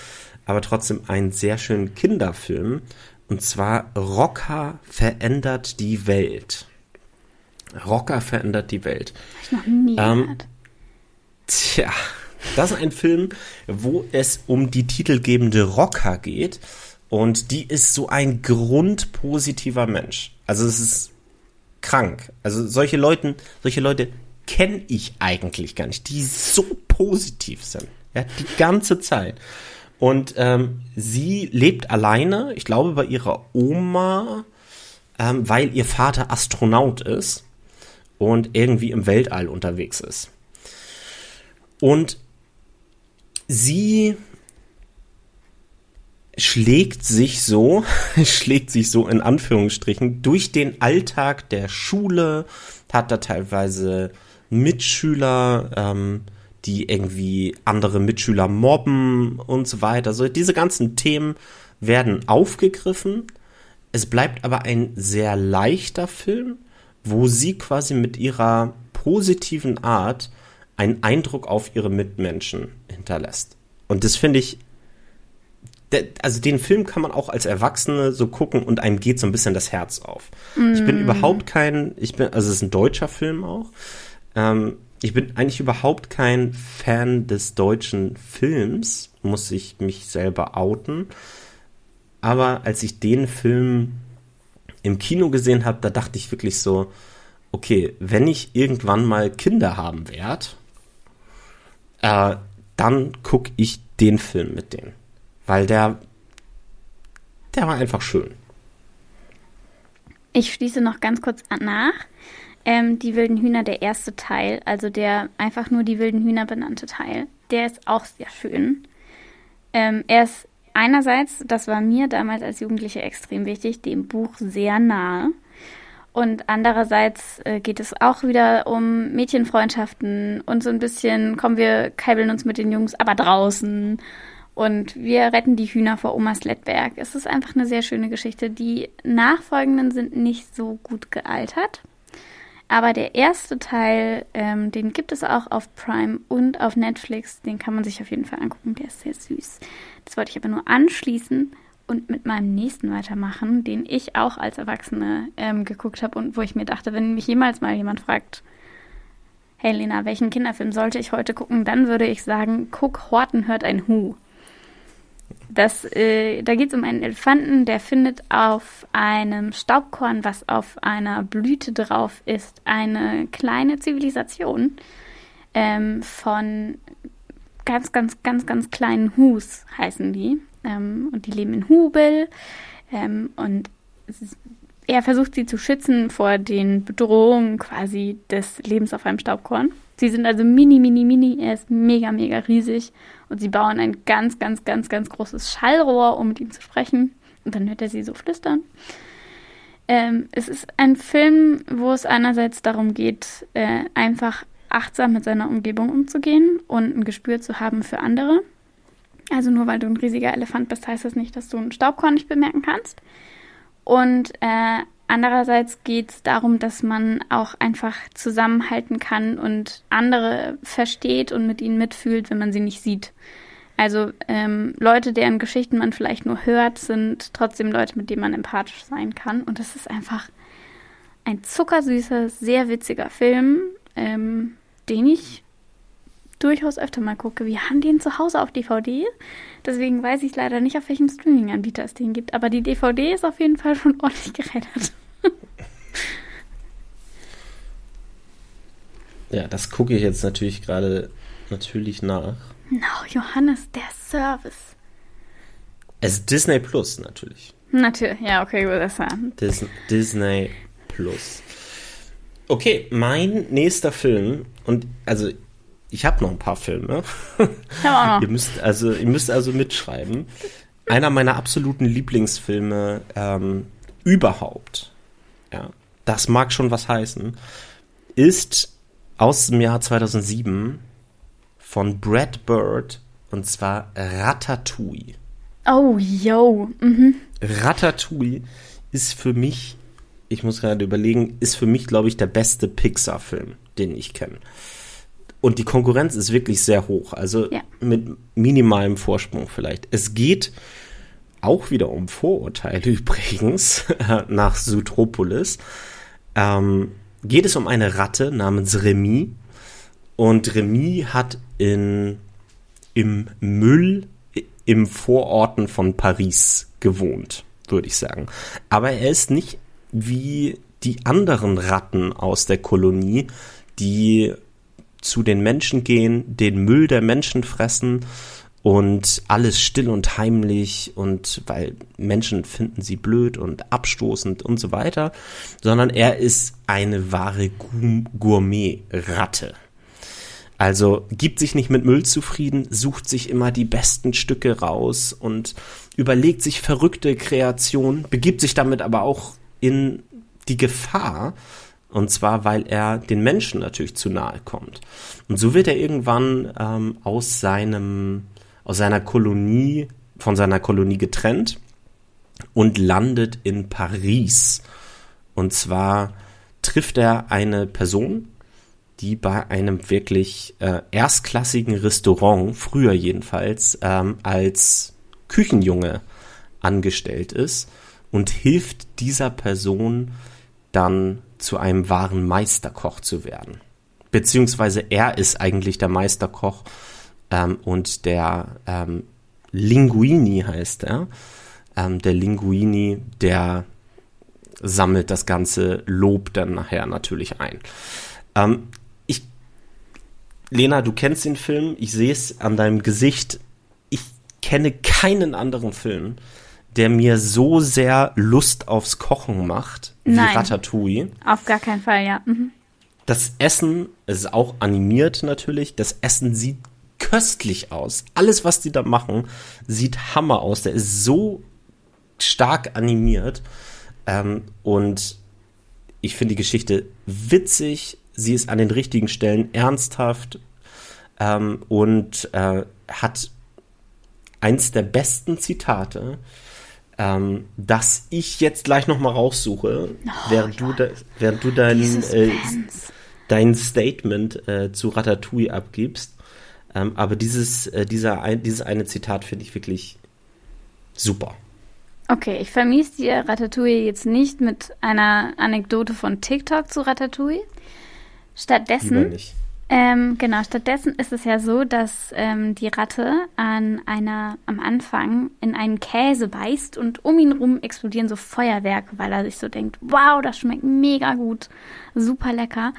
aber trotzdem einen sehr schönen Kinderfilm. Und zwar Rocker verändert die Welt. Rocker verändert die Welt.
Hab ich noch nie ähm, gehört.
Tja, das ist ein Film, wo es um die titelgebende Rocker geht. Und die ist so ein grundpositiver Mensch. Also es ist krank. Also solche Leute, solche Leute kenne ich eigentlich gar nicht, die so positiv sind. Ja, die ganze Zeit. Und ähm, sie lebt alleine, ich glaube, bei ihrer Oma, ähm, weil ihr Vater Astronaut ist und irgendwie im Weltall unterwegs ist. Und sie schlägt sich so, schlägt sich so in Anführungsstrichen durch den Alltag der Schule, hat da teilweise Mitschüler, ähm, die irgendwie andere Mitschüler mobben und so weiter. So diese ganzen Themen werden aufgegriffen. Es bleibt aber ein sehr leichter Film, wo sie quasi mit ihrer positiven Art einen Eindruck auf ihre Mitmenschen hinterlässt. Und das finde ich, also den Film kann man auch als Erwachsene so gucken und einem geht so ein bisschen das Herz auf. Mm. Ich bin mm. überhaupt kein, ich bin, also es ist ein deutscher Film auch. Ähm, ich bin eigentlich überhaupt kein Fan des deutschen Films, muss ich mich selber outen. Aber als ich den Film im Kino gesehen habe, da dachte ich wirklich so, okay, wenn ich irgendwann mal Kinder haben werde, äh, dann gucke ich den Film mit denen. Weil der, der war einfach schön.
Ich schließe noch ganz kurz nach. Ähm, die wilden Hühner, der erste Teil, also der einfach nur die wilden Hühner benannte Teil, der ist auch sehr schön. Ähm, er ist einerseits, das war mir damals als Jugendliche extrem wichtig, dem Buch sehr nahe. Und andererseits äh, geht es auch wieder um Mädchenfreundschaften und so ein bisschen, kommen wir keibeln uns mit den Jungs, aber draußen. Und wir retten die Hühner vor Omas Lettberg. Es ist einfach eine sehr schöne Geschichte. Die nachfolgenden sind nicht so gut gealtert. Aber der erste Teil, ähm, den gibt es auch auf Prime und auf Netflix. Den kann man sich auf jeden Fall angucken. Der ist sehr süß. Das wollte ich aber nur anschließen und mit meinem nächsten weitermachen, den ich auch als Erwachsene ähm, geguckt habe und wo ich mir dachte, wenn mich jemals mal jemand fragt, hey Lena, welchen Kinderfilm sollte ich heute gucken, dann würde ich sagen, guck Horten hört ein Hu. Das, äh, da geht es um einen Elefanten, der findet auf einem Staubkorn, was auf einer Blüte drauf ist, eine kleine Zivilisation ähm, von ganz, ganz, ganz, ganz kleinen Hus heißen die. Ähm, und die leben in Hubel. Ähm, und ist, er versucht sie zu schützen vor den Bedrohungen quasi des Lebens auf einem Staubkorn. Sie sind also mini, mini, mini. Er ist mega, mega riesig. Und sie bauen ein ganz, ganz, ganz, ganz großes Schallrohr, um mit ihm zu sprechen. Und dann hört er sie so flüstern. Ähm, es ist ein Film, wo es einerseits darum geht, äh, einfach achtsam mit seiner Umgebung umzugehen und ein Gespür zu haben für andere. Also nur weil du ein riesiger Elefant bist, heißt das nicht, dass du einen Staubkorn nicht bemerken kannst. Und äh, andererseits geht es darum, dass man auch einfach zusammenhalten kann und andere versteht und mit ihnen mitfühlt, wenn man sie nicht sieht. Also ähm, Leute, deren Geschichten man vielleicht nur hört, sind trotzdem Leute, mit denen man empathisch sein kann. Und das ist einfach ein zuckersüßer, sehr witziger Film, ähm, den ich durchaus öfter mal gucke. Wir haben den zu Hause auf DVD. Deswegen weiß ich leider nicht, auf welchem Streaming-Anbieter es den gibt. Aber die DVD ist auf jeden Fall schon ordentlich gerettet.
ja, das gucke ich jetzt natürlich gerade natürlich nach.
No, Johannes, der Service.
Es ist Disney Plus natürlich.
Natürlich, ja, okay, gut, das
Dis Disney Plus. Okay, mein nächster Film und also ich habe noch ein paar Filme. Noch. ihr müsst also ihr müsst also mitschreiben. Einer meiner absoluten Lieblingsfilme ähm, überhaupt. Ja, das mag schon was heißen. Ist aus dem Jahr 2007 von Brad Bird und zwar Ratatouille.
Oh, yo. Mhm.
Ratatouille ist für mich ich muss gerade überlegen, ist für mich, glaube ich, der beste Pixar-Film, den ich kenne. Und die Konkurrenz ist wirklich sehr hoch, also ja. mit minimalem Vorsprung vielleicht. Es geht auch wieder um Vorurteile übrigens nach Sutropolis. Ähm, geht es um eine Ratte namens Remy. Und Remy hat in, im Müll im Vororten von Paris gewohnt, würde ich sagen. Aber er ist nicht wie die anderen Ratten aus der Kolonie, die zu den Menschen gehen, den Müll der Menschen fressen und alles still und heimlich und weil Menschen finden sie blöd und abstoßend und so weiter, sondern er ist eine wahre Gourmet-Ratte. Also gibt sich nicht mit Müll zufrieden, sucht sich immer die besten Stücke raus und überlegt sich verrückte Kreationen, begibt sich damit aber auch in die Gefahr, und zwar, weil er den Menschen natürlich zu nahe kommt. Und so wird er irgendwann ähm, aus seinem, aus seiner Kolonie, von seiner Kolonie getrennt und landet in Paris. Und zwar trifft er eine Person, die bei einem wirklich äh, erstklassigen Restaurant, früher jedenfalls, ähm, als Küchenjunge angestellt ist und hilft dieser Person dann zu einem wahren Meisterkoch zu werden. beziehungsweise er ist eigentlich der Meisterkoch ähm, und der ähm, Linguini heißt er. Ähm, der Linguini, der sammelt das ganze Lob dann nachher natürlich ein. Ähm, ich, Lena, du kennst den Film, ich sehe es an deinem Gesicht. Ich kenne keinen anderen Film, der mir so sehr Lust aufs Kochen macht wie
Nein.
Ratatouille.
Auf gar keinen Fall, ja. Mhm.
Das Essen ist auch animiert natürlich. Das Essen sieht köstlich aus. Alles, was die da machen, sieht Hammer aus. Der ist so stark animiert. Ähm, und ich finde die Geschichte witzig. Sie ist an den richtigen Stellen ernsthaft ähm, und äh, hat eins der besten Zitate, ähm, das ich jetzt gleich noch mal raussuche,
Oh,
während, du da, während du dein, äh, dein Statement äh, zu Ratatouille abgibst. Ähm, aber dieses, äh, dieser ein, dieses eine Zitat finde ich wirklich super.
Okay, ich vermies dir Ratatouille jetzt nicht mit einer Anekdote von TikTok zu Ratatouille. Stattdessen. Ähm, genau, stattdessen ist es ja so, dass ähm, die Ratte an einer, am Anfang in einen Käse beißt und um ihn rum explodieren so Feuerwerke, weil er sich so denkt, wow, das schmeckt mega gut, super lecker.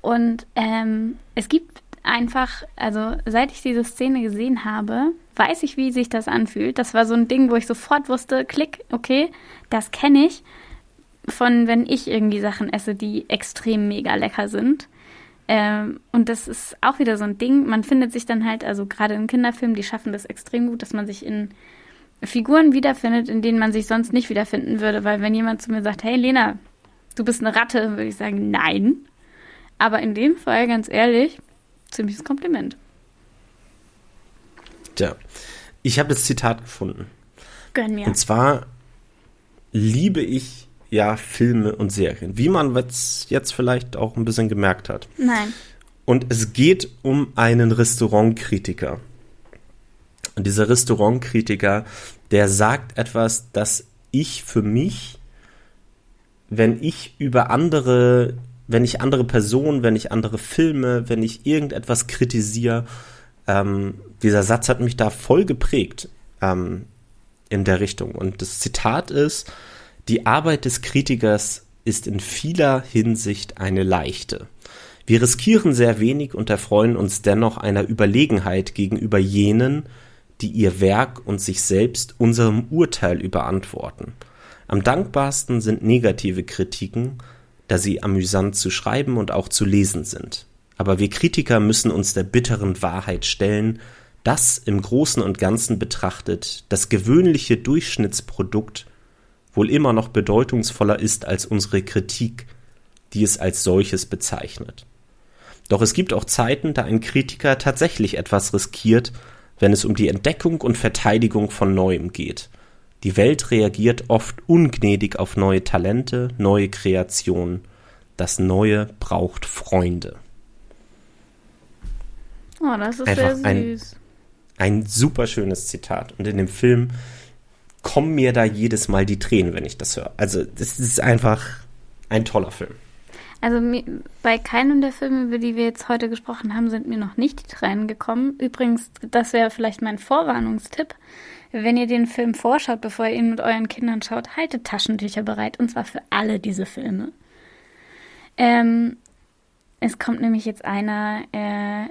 Und ähm, es gibt einfach, also seit ich diese Szene gesehen habe, weiß ich, wie sich das anfühlt. Das war so ein Ding, wo ich sofort wusste, klick, okay, das kenne ich von, wenn ich irgendwie Sachen esse, die extrem mega lecker sind. Ähm, und das ist auch wieder so ein Ding. Man findet sich dann halt, also gerade in Kinderfilmen, die schaffen das extrem gut, dass man sich in Figuren wiederfindet, in denen man sich sonst nicht wiederfinden würde. Weil wenn jemand zu mir sagt, hey Lena, du bist eine Ratte, würde ich sagen, nein. Aber in dem Fall, ganz ehrlich, ziemliches Kompliment.
Tja, ich habe das Zitat gefunden.
Gönn mir.
Und zwar liebe ich ja Filme und Serien, wie man jetzt jetzt vielleicht auch ein bisschen gemerkt hat.
Nein.
Und es geht um einen Restaurantkritiker. Und dieser Restaurantkritiker, der sagt etwas, das ich für mich, wenn ich über andere, wenn ich andere Personen, wenn ich andere Filme, wenn ich irgendetwas kritisiere, ähm, dieser Satz hat mich da voll geprägt ähm, in der Richtung. Und das Zitat ist, die Arbeit des Kritikers ist in vieler Hinsicht eine leichte. Wir riskieren sehr wenig und erfreuen uns dennoch einer Überlegenheit gegenüber jenen, die ihr Werk und sich selbst unserem Urteil überantworten. Am dankbarsten sind negative Kritiken, da sie amüsant zu schreiben und auch zu lesen sind. Aber wir Kritiker müssen uns der bitteren Wahrheit stellen, dass im Großen und Ganzen betrachtet das gewöhnliche Durchschnittsprodukt wohl immer noch bedeutungsvoller ist als unsere Kritik, die es als solches bezeichnet. Doch es gibt auch Zeiten, da ein Kritiker tatsächlich etwas riskiert, wenn es um die Entdeckung und Verteidigung von Neuem geht. Die Welt reagiert oft ungnädig auf neue Talente, neue Kreationen. Das Neue braucht Freunde.
Oh, das ist
Einfach
sehr
ein-
süß.
Ein super schönes Zitat. Und in dem Film kommen mir da jedes Mal die Tränen, wenn ich das höre. Also, das ist einfach ein toller Film.
Also bei keinem der Filme, über die wir jetzt heute gesprochen haben, sind mir noch nicht die Tränen gekommen. Übrigens, das wäre vielleicht mein Vorwarnungstipp. Wenn ihr den Film vorschaut, bevor ihr ihn mit euren Kindern schaut, haltet Taschentücher bereit. Und zwar für alle diese Filme. Ähm, es kommt nämlich jetzt einer, äh,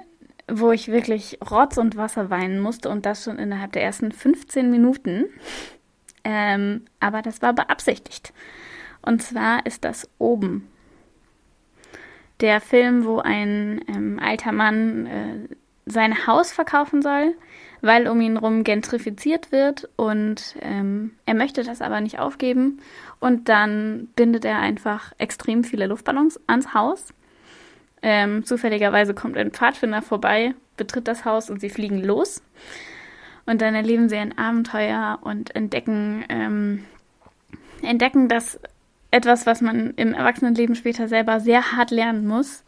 wo ich wirklich Rotz und Wasser weinen musste und das schon innerhalb der ersten 15 Minuten. Ähm, aber das war beabsichtigt. Und zwar ist das oben der Film, wo ein ähm, alter Mann äh, sein Haus verkaufen soll, weil um ihn rum gentrifiziert wird und ähm, er möchte das aber nicht aufgeben und dann bindet er einfach extrem viele Luftballons ans Haus. Ähm, zufälligerweise kommt ein Pfadfinder vorbei, betritt das Haus und sie fliegen los. Und dann erleben sie ein Abenteuer und entdecken, ähm, entdecken, dass etwas, was man im Erwachsenenleben später selber sehr hart lernen muss,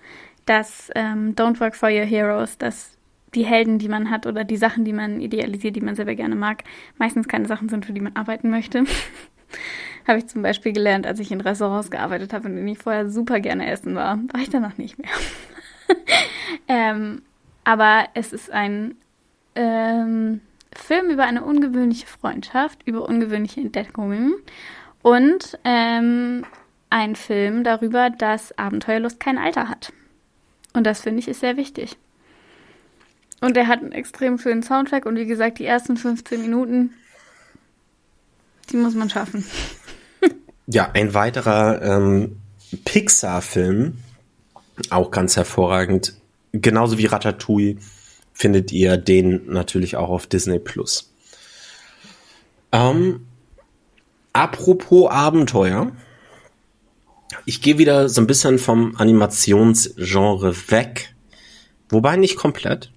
dass ähm, Don't Work for Your Heroes, dass die Helden, die man hat oder die Sachen, die man idealisiert, die man selber gerne mag, meistens keine Sachen sind, für die man arbeiten möchte. habe ich zum Beispiel gelernt, als ich in Restaurants gearbeitet habe, in denen ich vorher super gerne essen war. War ich danach nicht mehr. ähm, aber es ist ein ähm, Film über eine ungewöhnliche Freundschaft, über ungewöhnliche Entdeckungen und ähm, ein Film darüber, dass Abenteuerlust kein Alter hat. Und das finde ich ist sehr wichtig. Und er hat einen extrem schönen Soundtrack und wie gesagt, die ersten 15 Minuten, die muss man schaffen.
ja, ein weiterer ähm, Pixar-Film, auch ganz hervorragend, genauso wie Ratatouille, findet ihr den natürlich auch auf Disney Plus. Ähm, apropos Abenteuer. Ich gehe wieder so ein bisschen vom Animationsgenre weg. Wobei nicht komplett.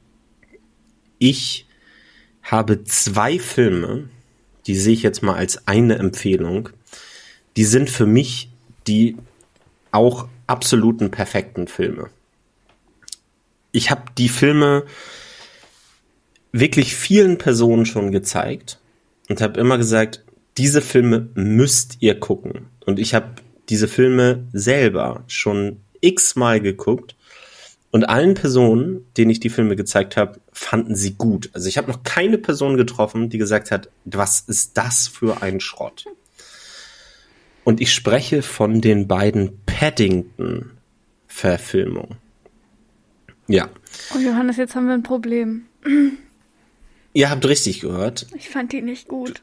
Ich habe zwei Filme, die sehe ich jetzt mal als eine Empfehlung. Die sind für mich die auch absoluten perfekten Filme. Ich habe die Filme wirklich vielen Personen schon gezeigt und habe immer gesagt, diese Filme müsst ihr gucken. Und ich habe diese Filme selber schon x-mal geguckt und allen Personen, denen ich die Filme gezeigt habe, fanden sie gut. Also ich habe noch keine Person getroffen, die gesagt hat, was ist das für ein Schrott? Und ich spreche von den beiden Paddington-Verfilmungen. Ja.
Oh Johannes, jetzt haben wir ein Problem.
Ihr habt richtig gehört.
Ich fand die nicht gut.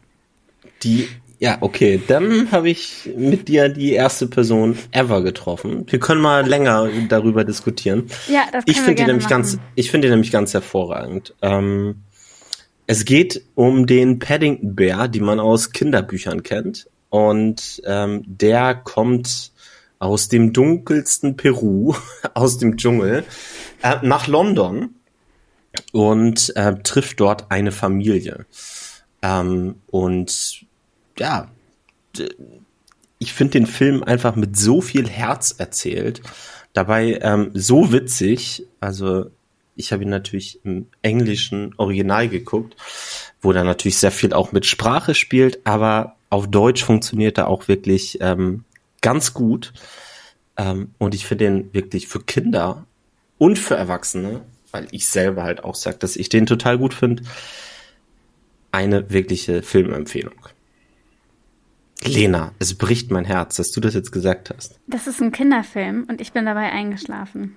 Die, ja, okay, dann habe ich mit dir die erste Person ever getroffen. Wir können mal länger darüber diskutieren.
Ja, das können
ich finde
die
nämlich
machen.
ganz, ich finde die nämlich ganz hervorragend. Ähm, es geht um den Paddington Bär, die man aus Kinderbüchern kennt, und ähm, der kommt aus dem dunkelsten Peru, aus dem Dschungel, äh, nach London und äh, trifft dort eine Familie. Ähm, und ja, ich finde den Film einfach mit so viel Herz erzählt. Dabei ähm, so witzig. Also ich habe ihn natürlich im englischen Original geguckt, wo da natürlich sehr viel auch mit Sprache spielt, aber auf Deutsch funktioniert er auch wirklich ähm, ganz gut. Ähm, und ich finde den wirklich für Kinder und für Erwachsene, weil ich selber halt auch sage, dass ich den total gut finde, eine wirkliche Filmempfehlung. Lena, es bricht mein Herz, dass du das jetzt gesagt hast.
Das ist ein Kinderfilm und ich bin dabei eingeschlafen.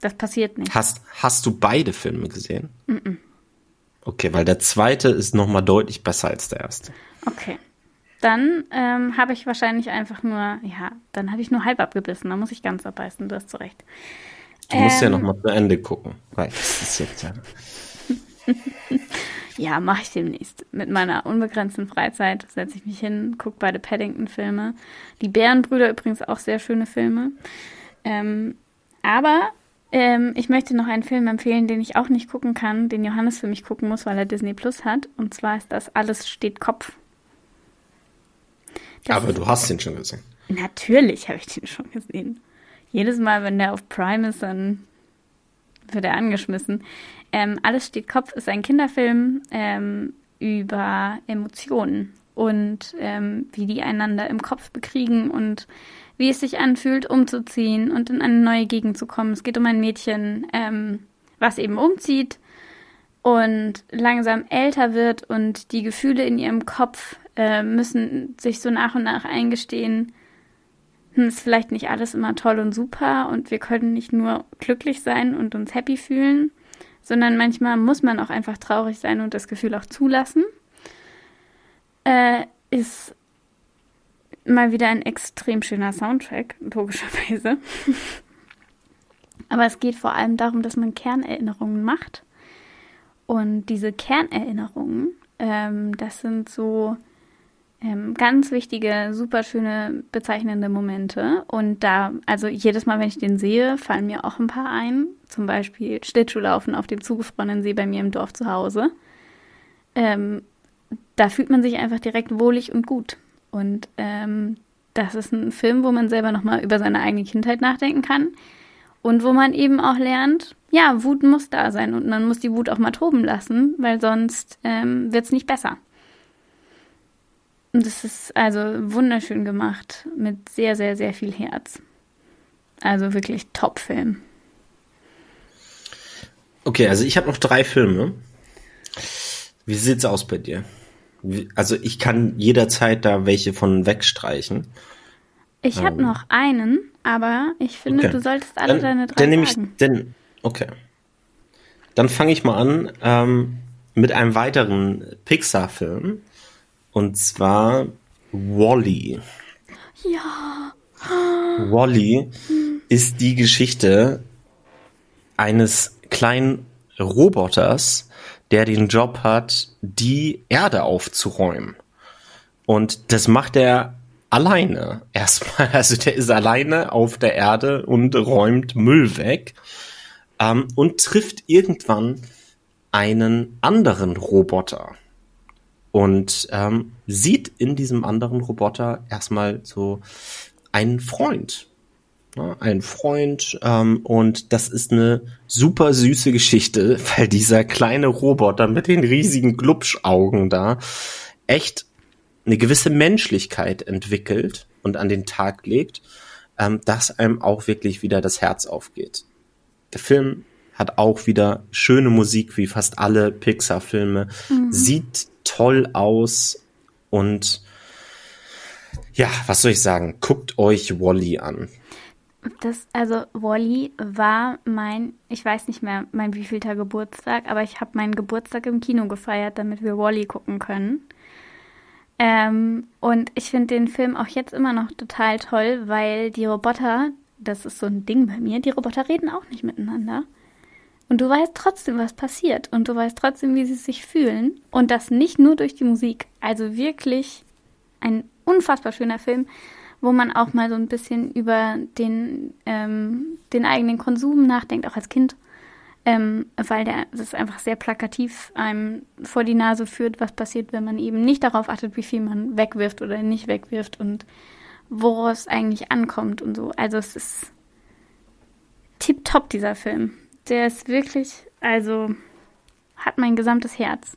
Das passiert nicht.
Hast, hast du beide Filme gesehen? Mm, -mm. Okay, weil der zweite ist nochmal deutlich besser als der erste.
Okay. Dann ähm, habe ich wahrscheinlich einfach nur, ja, dann habe ich nur halb abgebissen. Da muss ich ganz abbeißen, du hast zu Recht.
Du musst ja nochmal zu Ende gucken. Weil das ist jetzt ja.
ja, mache ich demnächst. Mit meiner unbegrenzten Freizeit setze ich mich hin, gucke beide Paddington-Filme. Die Bärenbrüder übrigens auch sehr schöne Filme. Ähm, aber ähm, ich möchte noch einen Film empfehlen, den ich auch nicht gucken kann, den Johannes für mich gucken muss, weil er Disney Plus hat. Und zwar ist das Alles steht Kopf.
Das aber du hast den schon gesehen.
Natürlich habe ich den schon gesehen. Jedes Mal, wenn der auf Prime ist, dann wird er angeschmissen. Ähm, Alles steht Kopf ist ein Kinderfilm ähm, über Emotionen und ähm, wie die einander im Kopf bekriegen und wie es sich anfühlt, umzuziehen und in eine neue Gegend zu kommen. Es geht um ein Mädchen, ähm, was eben umzieht und langsam älter wird und die Gefühle in ihrem Kopf äh, müssen sich so nach und nach eingestehen, hm, ist vielleicht nicht alles immer toll und super und wir können nicht nur glücklich sein und uns happy fühlen, sondern manchmal muss man auch einfach traurig sein und das Gefühl auch zulassen. Äh, ist mal wieder ein extrem schöner Soundtrack, logischerweise. Aber es geht vor allem darum, dass man Kernerinnerungen macht. Und diese Kernerinnerungen, ähm, das sind so ähm, ganz wichtige, super schöne, bezeichnende Momente. Und da, also jedes Mal, wenn ich den sehe, fallen mir auch ein paar ein. Zum Beispiel Schlittschuhlaufen auf dem zugefrorenen See bei mir im Dorf zu Hause. Ähm, da fühlt man sich einfach direkt wohlig und gut. Und ähm, das ist ein Film, wo man selber nochmal über seine eigene Kindheit nachdenken kann. Und wo man eben auch lernt, ja, Wut muss da sein und man muss die Wut auch mal toben lassen, weil sonst ähm, wird es nicht besser. Und es ist also wunderschön gemacht, mit sehr, sehr, sehr viel Herz. Also wirklich Top-Film.
Okay, also ich habe noch drei Filme. Wie sieht's aus bei dir? Also ich kann jederzeit da welche von wegstreichen.
Ich habe ähm. noch einen, aber ich finde, okay. du solltest alle dann, deine drei
dann nehme ich, denn, okay. Dann fange ich mal an ähm, mit einem weiteren Pixar-Film. Und zwar Wally.
Ja.
Wally hm. ist die Geschichte eines kleinen Roboters, der den Job hat, die Erde aufzuräumen. Und das macht er alleine. Erstmal, also der ist alleine auf der Erde und räumt Müll weg ähm, und trifft irgendwann einen anderen Roboter und ähm, sieht in diesem anderen Roboter erstmal so einen Freund. Ja, ein Freund ähm, und das ist eine super süße Geschichte, weil dieser kleine Roboter mit den riesigen Glubschaugen da echt eine gewisse Menschlichkeit entwickelt und an den Tag legt, ähm, dass einem auch wirklich wieder das Herz aufgeht. Der Film hat auch wieder schöne Musik, wie fast alle Pixar-Filme, mhm. sieht toll aus und ja, was soll ich sagen? Guckt euch Wally an.
Das, also Wally war mein, ich weiß nicht mehr mein wievielter Geburtstag, aber ich habe meinen Geburtstag im Kino gefeiert, damit wir Wally gucken können. Ähm, und ich finde den Film auch jetzt immer noch total toll, weil die Roboter, das ist so ein Ding bei mir, die Roboter reden auch nicht miteinander. Und du weißt trotzdem, was passiert. Und du weißt trotzdem, wie sie sich fühlen. Und das nicht nur durch die Musik. Also wirklich ein unfassbar schöner Film, wo man auch mal so ein bisschen über den, ähm, den eigenen Konsum nachdenkt, auch als Kind. Ähm, weil der das einfach sehr plakativ einem vor die Nase führt, was passiert, wenn man eben nicht darauf achtet, wie viel man wegwirft oder nicht wegwirft und woraus eigentlich ankommt und so. Also es ist tipptopp, dieser Film. Der ist wirklich, also hat mein gesamtes Herz.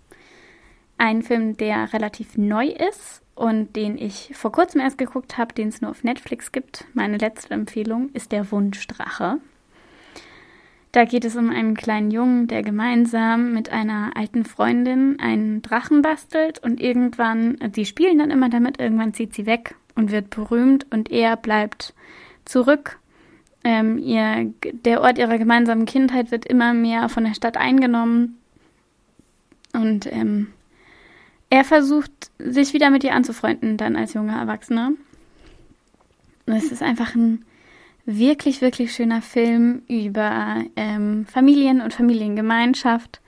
Ein Film, der relativ neu ist und den ich vor kurzem erst geguckt habe, den es nur auf Netflix gibt. Meine letzte Empfehlung ist Der Wunschdrache. Da geht es um einen kleinen Jungen, der gemeinsam mit einer alten Freundin einen Drachen bastelt und irgendwann, sie spielen dann immer damit, irgendwann zieht sie weg und wird berühmt und er bleibt zurück ähm, ihr, der Ort ihrer gemeinsamen Kindheit wird immer mehr von der Stadt eingenommen. Und ähm, er versucht, sich wieder mit ihr anzufreunden, dann als junger Erwachsener. Und es ist einfach ein wirklich, wirklich schöner Film über ähm, Familien und Familiengemeinschaft,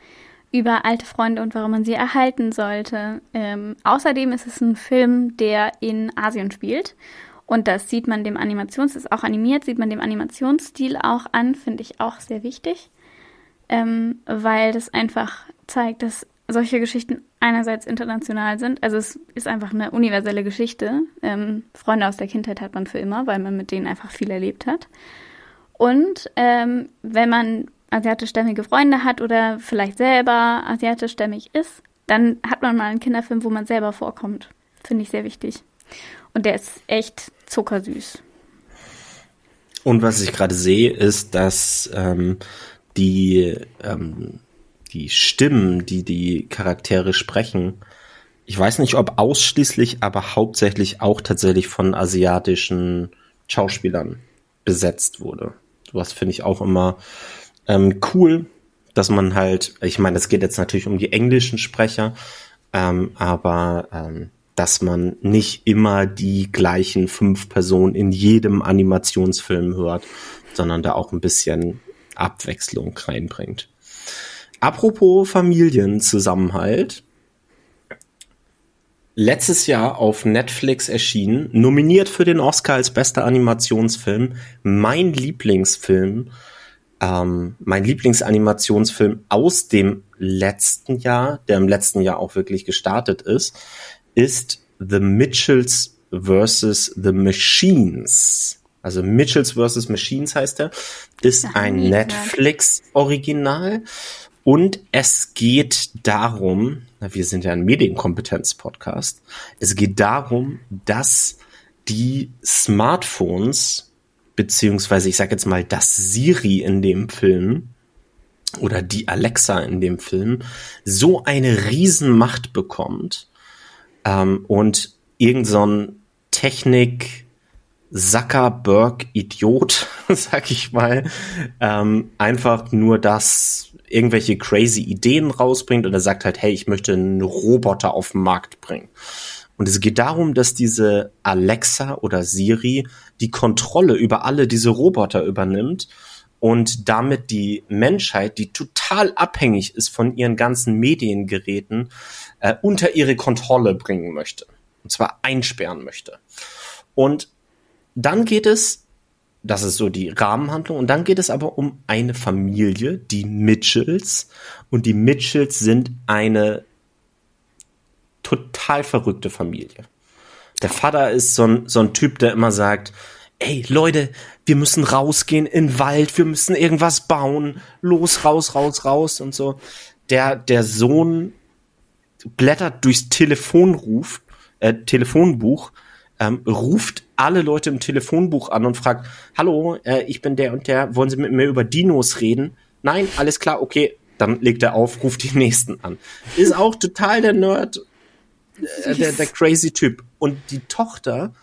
über alte Freunde und warum man sie erhalten sollte. Ähm, außerdem ist es ein Film, der in Asien spielt und das sieht man dem Animations, ist auch animiert, sieht man dem Animationsstil auch an, finde ich auch sehr wichtig, ähm, weil das einfach zeigt, dass solche Geschichten einerseits international sind. Also es ist einfach eine universelle Geschichte. Ähm, Freunde aus der Kindheit hat man für immer, weil man mit denen einfach viel erlebt hat. Und ähm, wenn man asiatischstämmige Freunde hat oder vielleicht selber asiatischstämmig ist, dann hat man mal einen Kinderfilm, wo man selber vorkommt. Finde ich sehr wichtig. Und der ist echt zuckersüß.
Und was ich gerade sehe, ist, dass ähm, die, ähm, die Stimmen, die die Charaktere sprechen, ich weiß nicht, ob ausschließlich, aber hauptsächlich auch tatsächlich von asiatischen Schauspielern besetzt wurde. Was finde ich auch immer ähm, cool, dass man halt, ich meine, es geht jetzt natürlich um die englischen Sprecher, ähm, aber ähm, dass man nicht immer die gleichen fünf Personen in jedem Animationsfilm hört, sondern da auch ein bisschen Abwechslung reinbringt. Apropos Familienzusammenhalt. Letztes Jahr auf Netflix erschienen, nominiert für den Oscar als bester Animationsfilm, mein Lieblingsfilm, ähm, mein Lieblingsanimationsfilm aus dem letzten Jahr, der im letzten Jahr auch wirklich gestartet ist, ist The Mitchells vs. The Machines. Also Mitchells vs. Machines heißt er. Ist ein Netflix-Original. Und es geht darum, wir sind ja ein Medienkompetenz-Podcast, es geht darum, dass die Smartphones, beziehungsweise ich sage jetzt mal das Siri in dem Film, oder die Alexa in dem Film so eine Riesenmacht bekommt ähm, und irgend so ein Technik Zuckerberg-Idiot, sag ich mal, ähm, einfach nur das irgendwelche crazy Ideen rausbringt und er sagt halt, hey, ich möchte einen Roboter auf den Markt bringen. Und es geht darum, dass diese Alexa oder Siri die Kontrolle über alle diese Roboter übernimmt und damit die Menschheit, die total abhängig ist von ihren ganzen Mediengeräten, äh, unter ihre Kontrolle bringen möchte. Und zwar einsperren möchte. Und dann geht es, das ist so die Rahmenhandlung, und dann geht es aber um eine Familie, die Mitchells. Und die Mitchells sind eine total verrückte Familie. Der Vater ist so ein, so ein Typ, der immer sagt, ey Leute, wir müssen rausgehen in den Wald, wir müssen irgendwas bauen, los, raus, raus, raus und so. Der, der Sohn blättert durchs Telefonruf, äh, Telefonbuch, ähm, ruft alle Leute im Telefonbuch an und fragt, hallo, äh, ich bin der und der, wollen Sie mit mir über Dinos reden? Nein, alles klar, okay, dann legt er auf, ruft die nächsten an. Ist auch total der Nerd, äh, der, der crazy Typ. Und die Tochter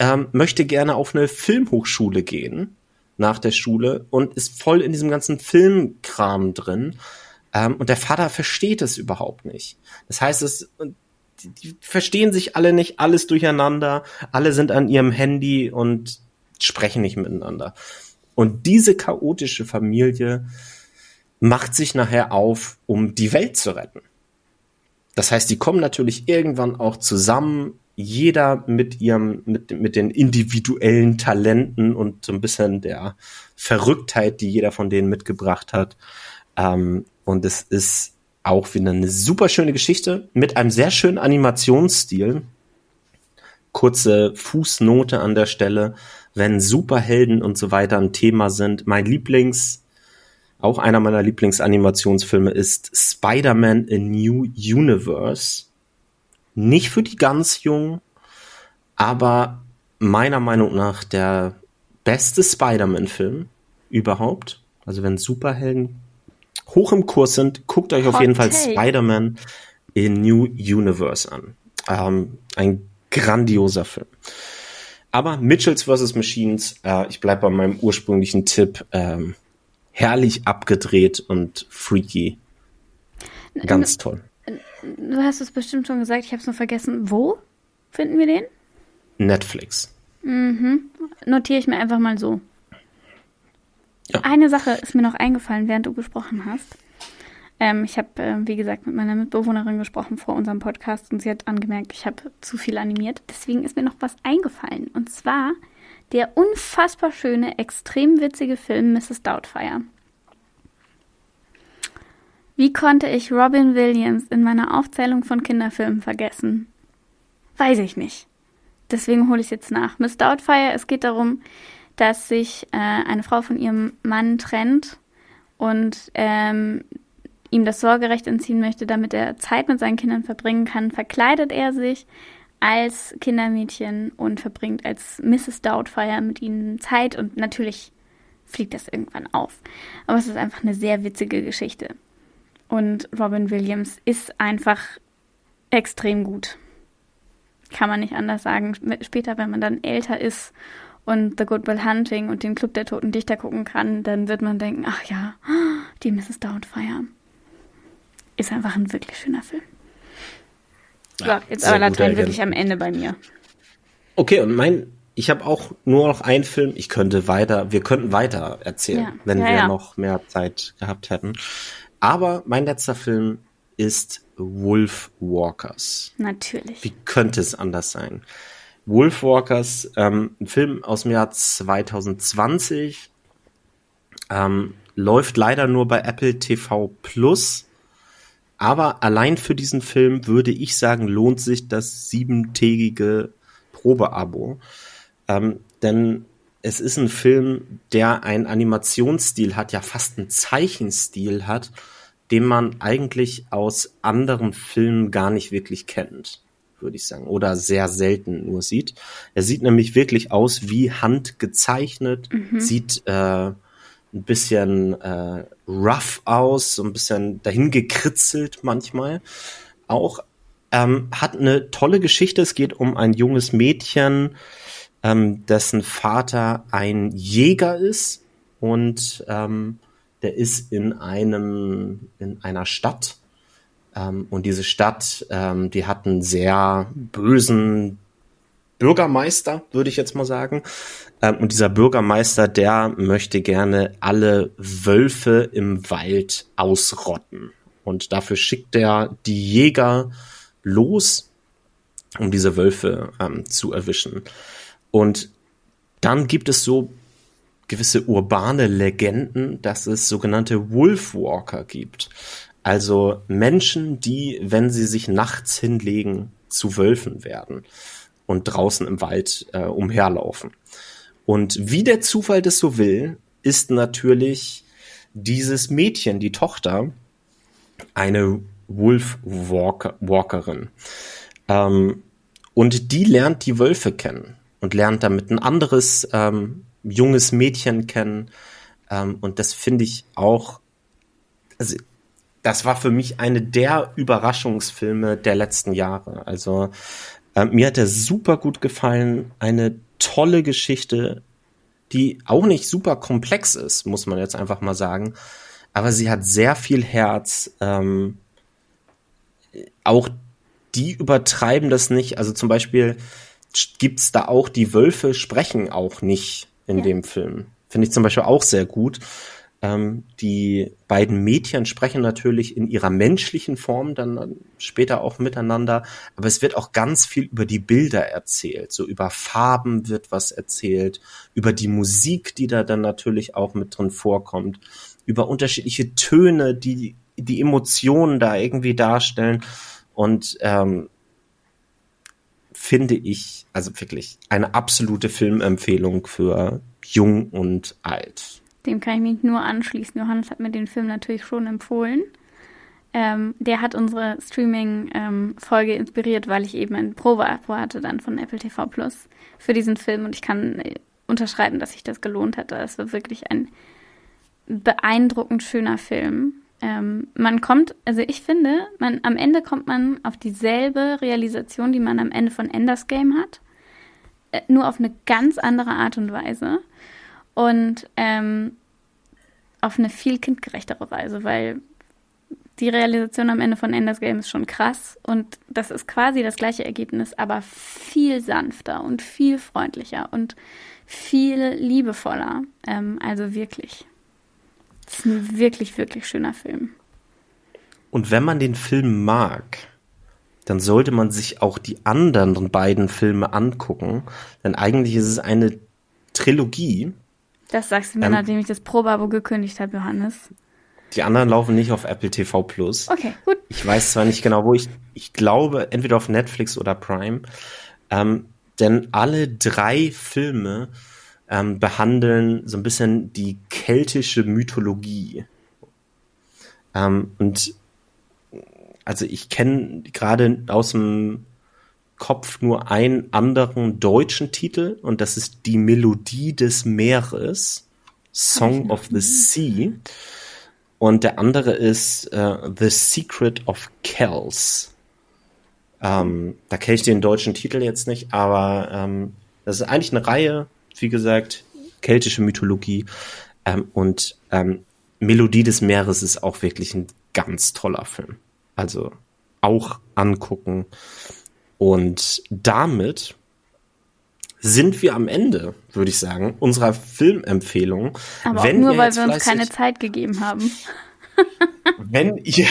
ähm, möchte gerne auf eine Filmhochschule gehen nach der Schule und ist voll in diesem ganzen Filmkram drin. Ähm, und der Vater versteht es überhaupt nicht. Das heißt, es, die, die verstehen sich alle nicht, alles durcheinander, alle sind an ihrem Handy und sprechen nicht miteinander. Und diese chaotische Familie macht sich nachher auf, um die Welt zu retten. Das heißt, die kommen natürlich irgendwann auch zusammen, jeder mit ihrem, mit, mit den individuellen Talenten und so ein bisschen der Verrücktheit, die jeder von denen mitgebracht hat. Ähm, und es ist auch wieder eine super schöne Geschichte mit einem sehr schönen Animationsstil. Kurze Fußnote an der Stelle, wenn Superhelden und so weiter ein Thema sind. Mein Lieblings, auch einer meiner Lieblingsanimationsfilme ist Spider-Man A New Universe. Nicht für die ganz Jungen, aber meiner Meinung nach der beste Spider-Man-Film überhaupt. Also wenn Superhelden hoch im Kurs sind, guckt euch Hot auf jeden Fall Spider-Man in New Universe an. Ähm, ein grandioser Film. Aber Mitchells vs. Machines, äh, ich bleibe bei meinem ursprünglichen Tipp, ähm, herrlich abgedreht und freaky. Ganz toll.
Du hast es bestimmt schon gesagt, ich habe es nur vergessen. Wo finden wir den?
Netflix.
Mhm. Notiere ich mir einfach mal so. Ja. Eine Sache ist mir noch eingefallen, während du gesprochen hast. Ähm, ich habe, äh, wie gesagt, mit meiner Mitbewohnerin gesprochen vor unserem Podcast und sie hat angemerkt, ich habe zu viel animiert. Deswegen ist mir noch was eingefallen. Und zwar der unfassbar schöne, extrem witzige Film Mrs. Doubtfire. Wie konnte ich Robin Williams in meiner Aufzählung von Kinderfilmen vergessen? Weiß ich nicht. Deswegen hole ich es jetzt nach. Miss Doubtfire, es geht darum, dass sich äh, eine Frau von ihrem Mann trennt und ähm, ihm das Sorgerecht entziehen möchte, damit er Zeit mit seinen Kindern verbringen kann, verkleidet er sich als Kindermädchen und verbringt als Mrs. Doubtfire mit ihnen Zeit und natürlich fliegt das irgendwann auf. Aber es ist einfach eine sehr witzige Geschichte. Und Robin Williams ist einfach extrem gut. Kann man nicht anders sagen. Später, wenn man dann älter ist und The Good Will Hunting und den Club der Toten Dichter gucken kann, dann wird man denken, ach ja, die Mrs. Doubtfire. Ist einfach ein wirklich schöner Film. Ja, so, jetzt aber Latein wirklich am Ende bei mir.
Okay, und mein, ich habe auch nur noch einen Film. Ich könnte weiter, wir könnten weiter erzählen, ja. wenn ja, wir ja. noch mehr Zeit gehabt hätten. Aber mein letzter Film ist Wolf Walkers.
Natürlich.
Wie könnte es anders sein? Wolfwalkers, ähm, ein Film aus dem Jahr 2020, ähm, läuft leider nur bei Apple TV Plus. Aber allein für diesen Film würde ich sagen, lohnt sich das siebentägige Probeabo. Ähm, denn es ist ein Film, der einen Animationsstil hat, ja fast einen Zeichenstil hat, den man eigentlich aus anderen Filmen gar nicht wirklich kennt würde ich sagen, oder sehr selten nur sieht. Er sieht nämlich wirklich aus wie handgezeichnet, mhm. sieht äh, ein bisschen äh, rough aus, so ein bisschen dahin gekritzelt manchmal. Auch ähm, hat eine tolle Geschichte. Es geht um ein junges Mädchen, ähm, dessen Vater ein Jäger ist und ähm, der ist in einem in einer Stadt und diese Stadt, ähm, die hat einen sehr bösen Bürgermeister, würde ich jetzt mal sagen. Ähm, und dieser Bürgermeister, der möchte gerne alle Wölfe im Wald ausrotten. Und dafür schickt er die Jäger los, um diese Wölfe ähm, zu erwischen. Und dann gibt es so gewisse urbane Legenden, dass es sogenannte Wolfwalker gibt. Also Menschen, die, wenn sie sich nachts hinlegen, zu Wölfen werden und draußen im Wald äh, umherlaufen. Und wie der Zufall das so will, ist natürlich dieses Mädchen, die Tochter, eine Wolfwalkerin. Ähm, und die lernt die Wölfe kennen und lernt damit ein anderes ähm, junges Mädchen kennen. Ähm, und das finde ich auch, also das war für mich eine der Überraschungsfilme der letzten Jahre. Also äh, mir hat er super gut gefallen, eine tolle Geschichte, die auch nicht super komplex ist, muss man jetzt einfach mal sagen. Aber sie hat sehr viel Herz. Ähm, auch die übertreiben das nicht. Also zum Beispiel gibt's da auch, die Wölfe sprechen auch nicht in ja. dem Film. Finde ich zum Beispiel auch sehr gut. Ähm, die beiden Mädchen sprechen natürlich in ihrer menschlichen Form dann später auch miteinander, aber es wird auch ganz viel über die Bilder erzählt. So über Farben wird was erzählt, über die Musik, die da dann natürlich auch mit drin vorkommt, über unterschiedliche Töne, die die Emotionen da irgendwie darstellen. Und ähm, finde ich, also wirklich eine absolute Filmempfehlung für jung und alt.
Dem kann ich mich nur anschließen. Johannes hat mir den Film natürlich schon empfohlen. Ähm, der hat unsere Streaming-Folge ähm, inspiriert, weil ich eben ein Probe-Abo hatte dann von Apple TV Plus für diesen Film und ich kann äh, unterschreiben, dass sich das gelohnt hat. Es war wirklich ein beeindruckend schöner Film. Ähm, man kommt, also ich finde, man, am Ende kommt man auf dieselbe Realisation, die man am Ende von Enders Game hat, äh, nur auf eine ganz andere Art und Weise und ähm, auf eine viel kindgerechtere Weise, weil die Realisation am Ende von Enders Game ist schon krass und das ist quasi das gleiche Ergebnis, aber viel sanfter und viel freundlicher und viel liebevoller. Ähm, also wirklich. Das ist ein wirklich, wirklich schöner Film.
Und wenn man den Film mag, dann sollte man sich auch die anderen beiden Filme angucken, denn eigentlich ist es eine Trilogie.
Das sagst du mir, ähm, nachdem ich das Probeabo gekündigt habe, Johannes.
Die anderen laufen nicht auf Apple TV Plus.
Okay, gut.
Ich weiß zwar nicht genau, wo ich, ich glaube, entweder auf Netflix oder Prime. Ähm, denn alle drei Filme ähm, behandeln so ein bisschen die keltische Mythologie. Ähm, und also ich kenne gerade aus dem Kopf nur einen anderen deutschen Titel und das ist Die Melodie des Meeres, Song of the Sea. Und der andere ist uh, The Secret of Kells. Ähm, da kenne ich den deutschen Titel jetzt nicht, aber ähm, das ist eigentlich eine Reihe wie gesagt, keltische Mythologie. Ähm, und ähm, Melodie des Meeres ist auch wirklich ein ganz toller Film. Also auch angucken. Und damit sind wir am Ende, würde ich sagen, unserer Filmempfehlung.
Aber wenn nur, weil wir uns keine Zeit gegeben haben.
wenn ihr,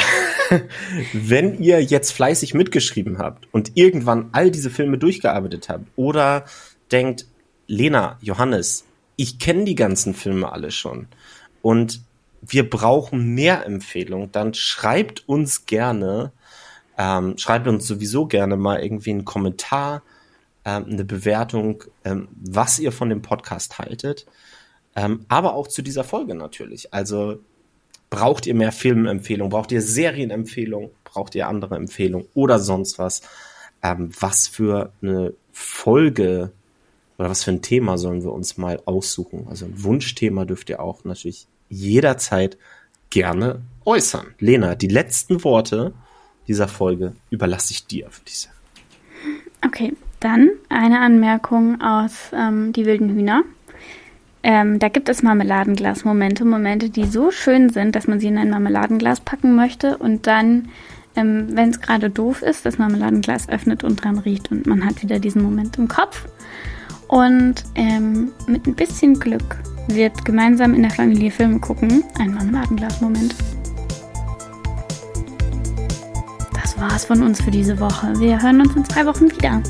wenn ihr jetzt fleißig mitgeschrieben habt und irgendwann all diese Filme durchgearbeitet habt oder denkt, Lena, Johannes, ich kenne die ganzen Filme alle schon und wir brauchen mehr Empfehlungen, dann schreibt uns gerne, ähm, schreibt uns sowieso gerne mal irgendwie einen Kommentar, ähm, eine Bewertung, ähm, was ihr von dem Podcast haltet, ähm, aber auch zu dieser Folge natürlich. Also braucht ihr mehr Filmempfehlungen, braucht ihr Serienempfehlungen, braucht ihr andere Empfehlungen oder sonst was, ähm, was für eine Folge Oder was für ein Thema sollen wir uns mal aussuchen? Also ein Wunschthema dürft ihr auch natürlich jederzeit gerne äußern. Lena, die letzten Worte dieser Folge überlasse ich dir, würde ich.
Okay, dann eine Anmerkung aus ähm, Die wilden Hühner. Ähm, da gibt es Marmeladenglas-Momente, Momente, die so schön sind, dass man sie in ein Marmeladenglas packen möchte und dann, ähm, wenn es gerade doof ist, das Marmeladenglas öffnet und dran riecht und man hat wieder diesen Moment im Kopf. Und ähm, mit ein bisschen Glück wird gemeinsam in der Familie Filme gucken ein Marmeladenglas-Moment. Das war's von uns für diese Woche. Wir hören uns in zwei Wochen wieder.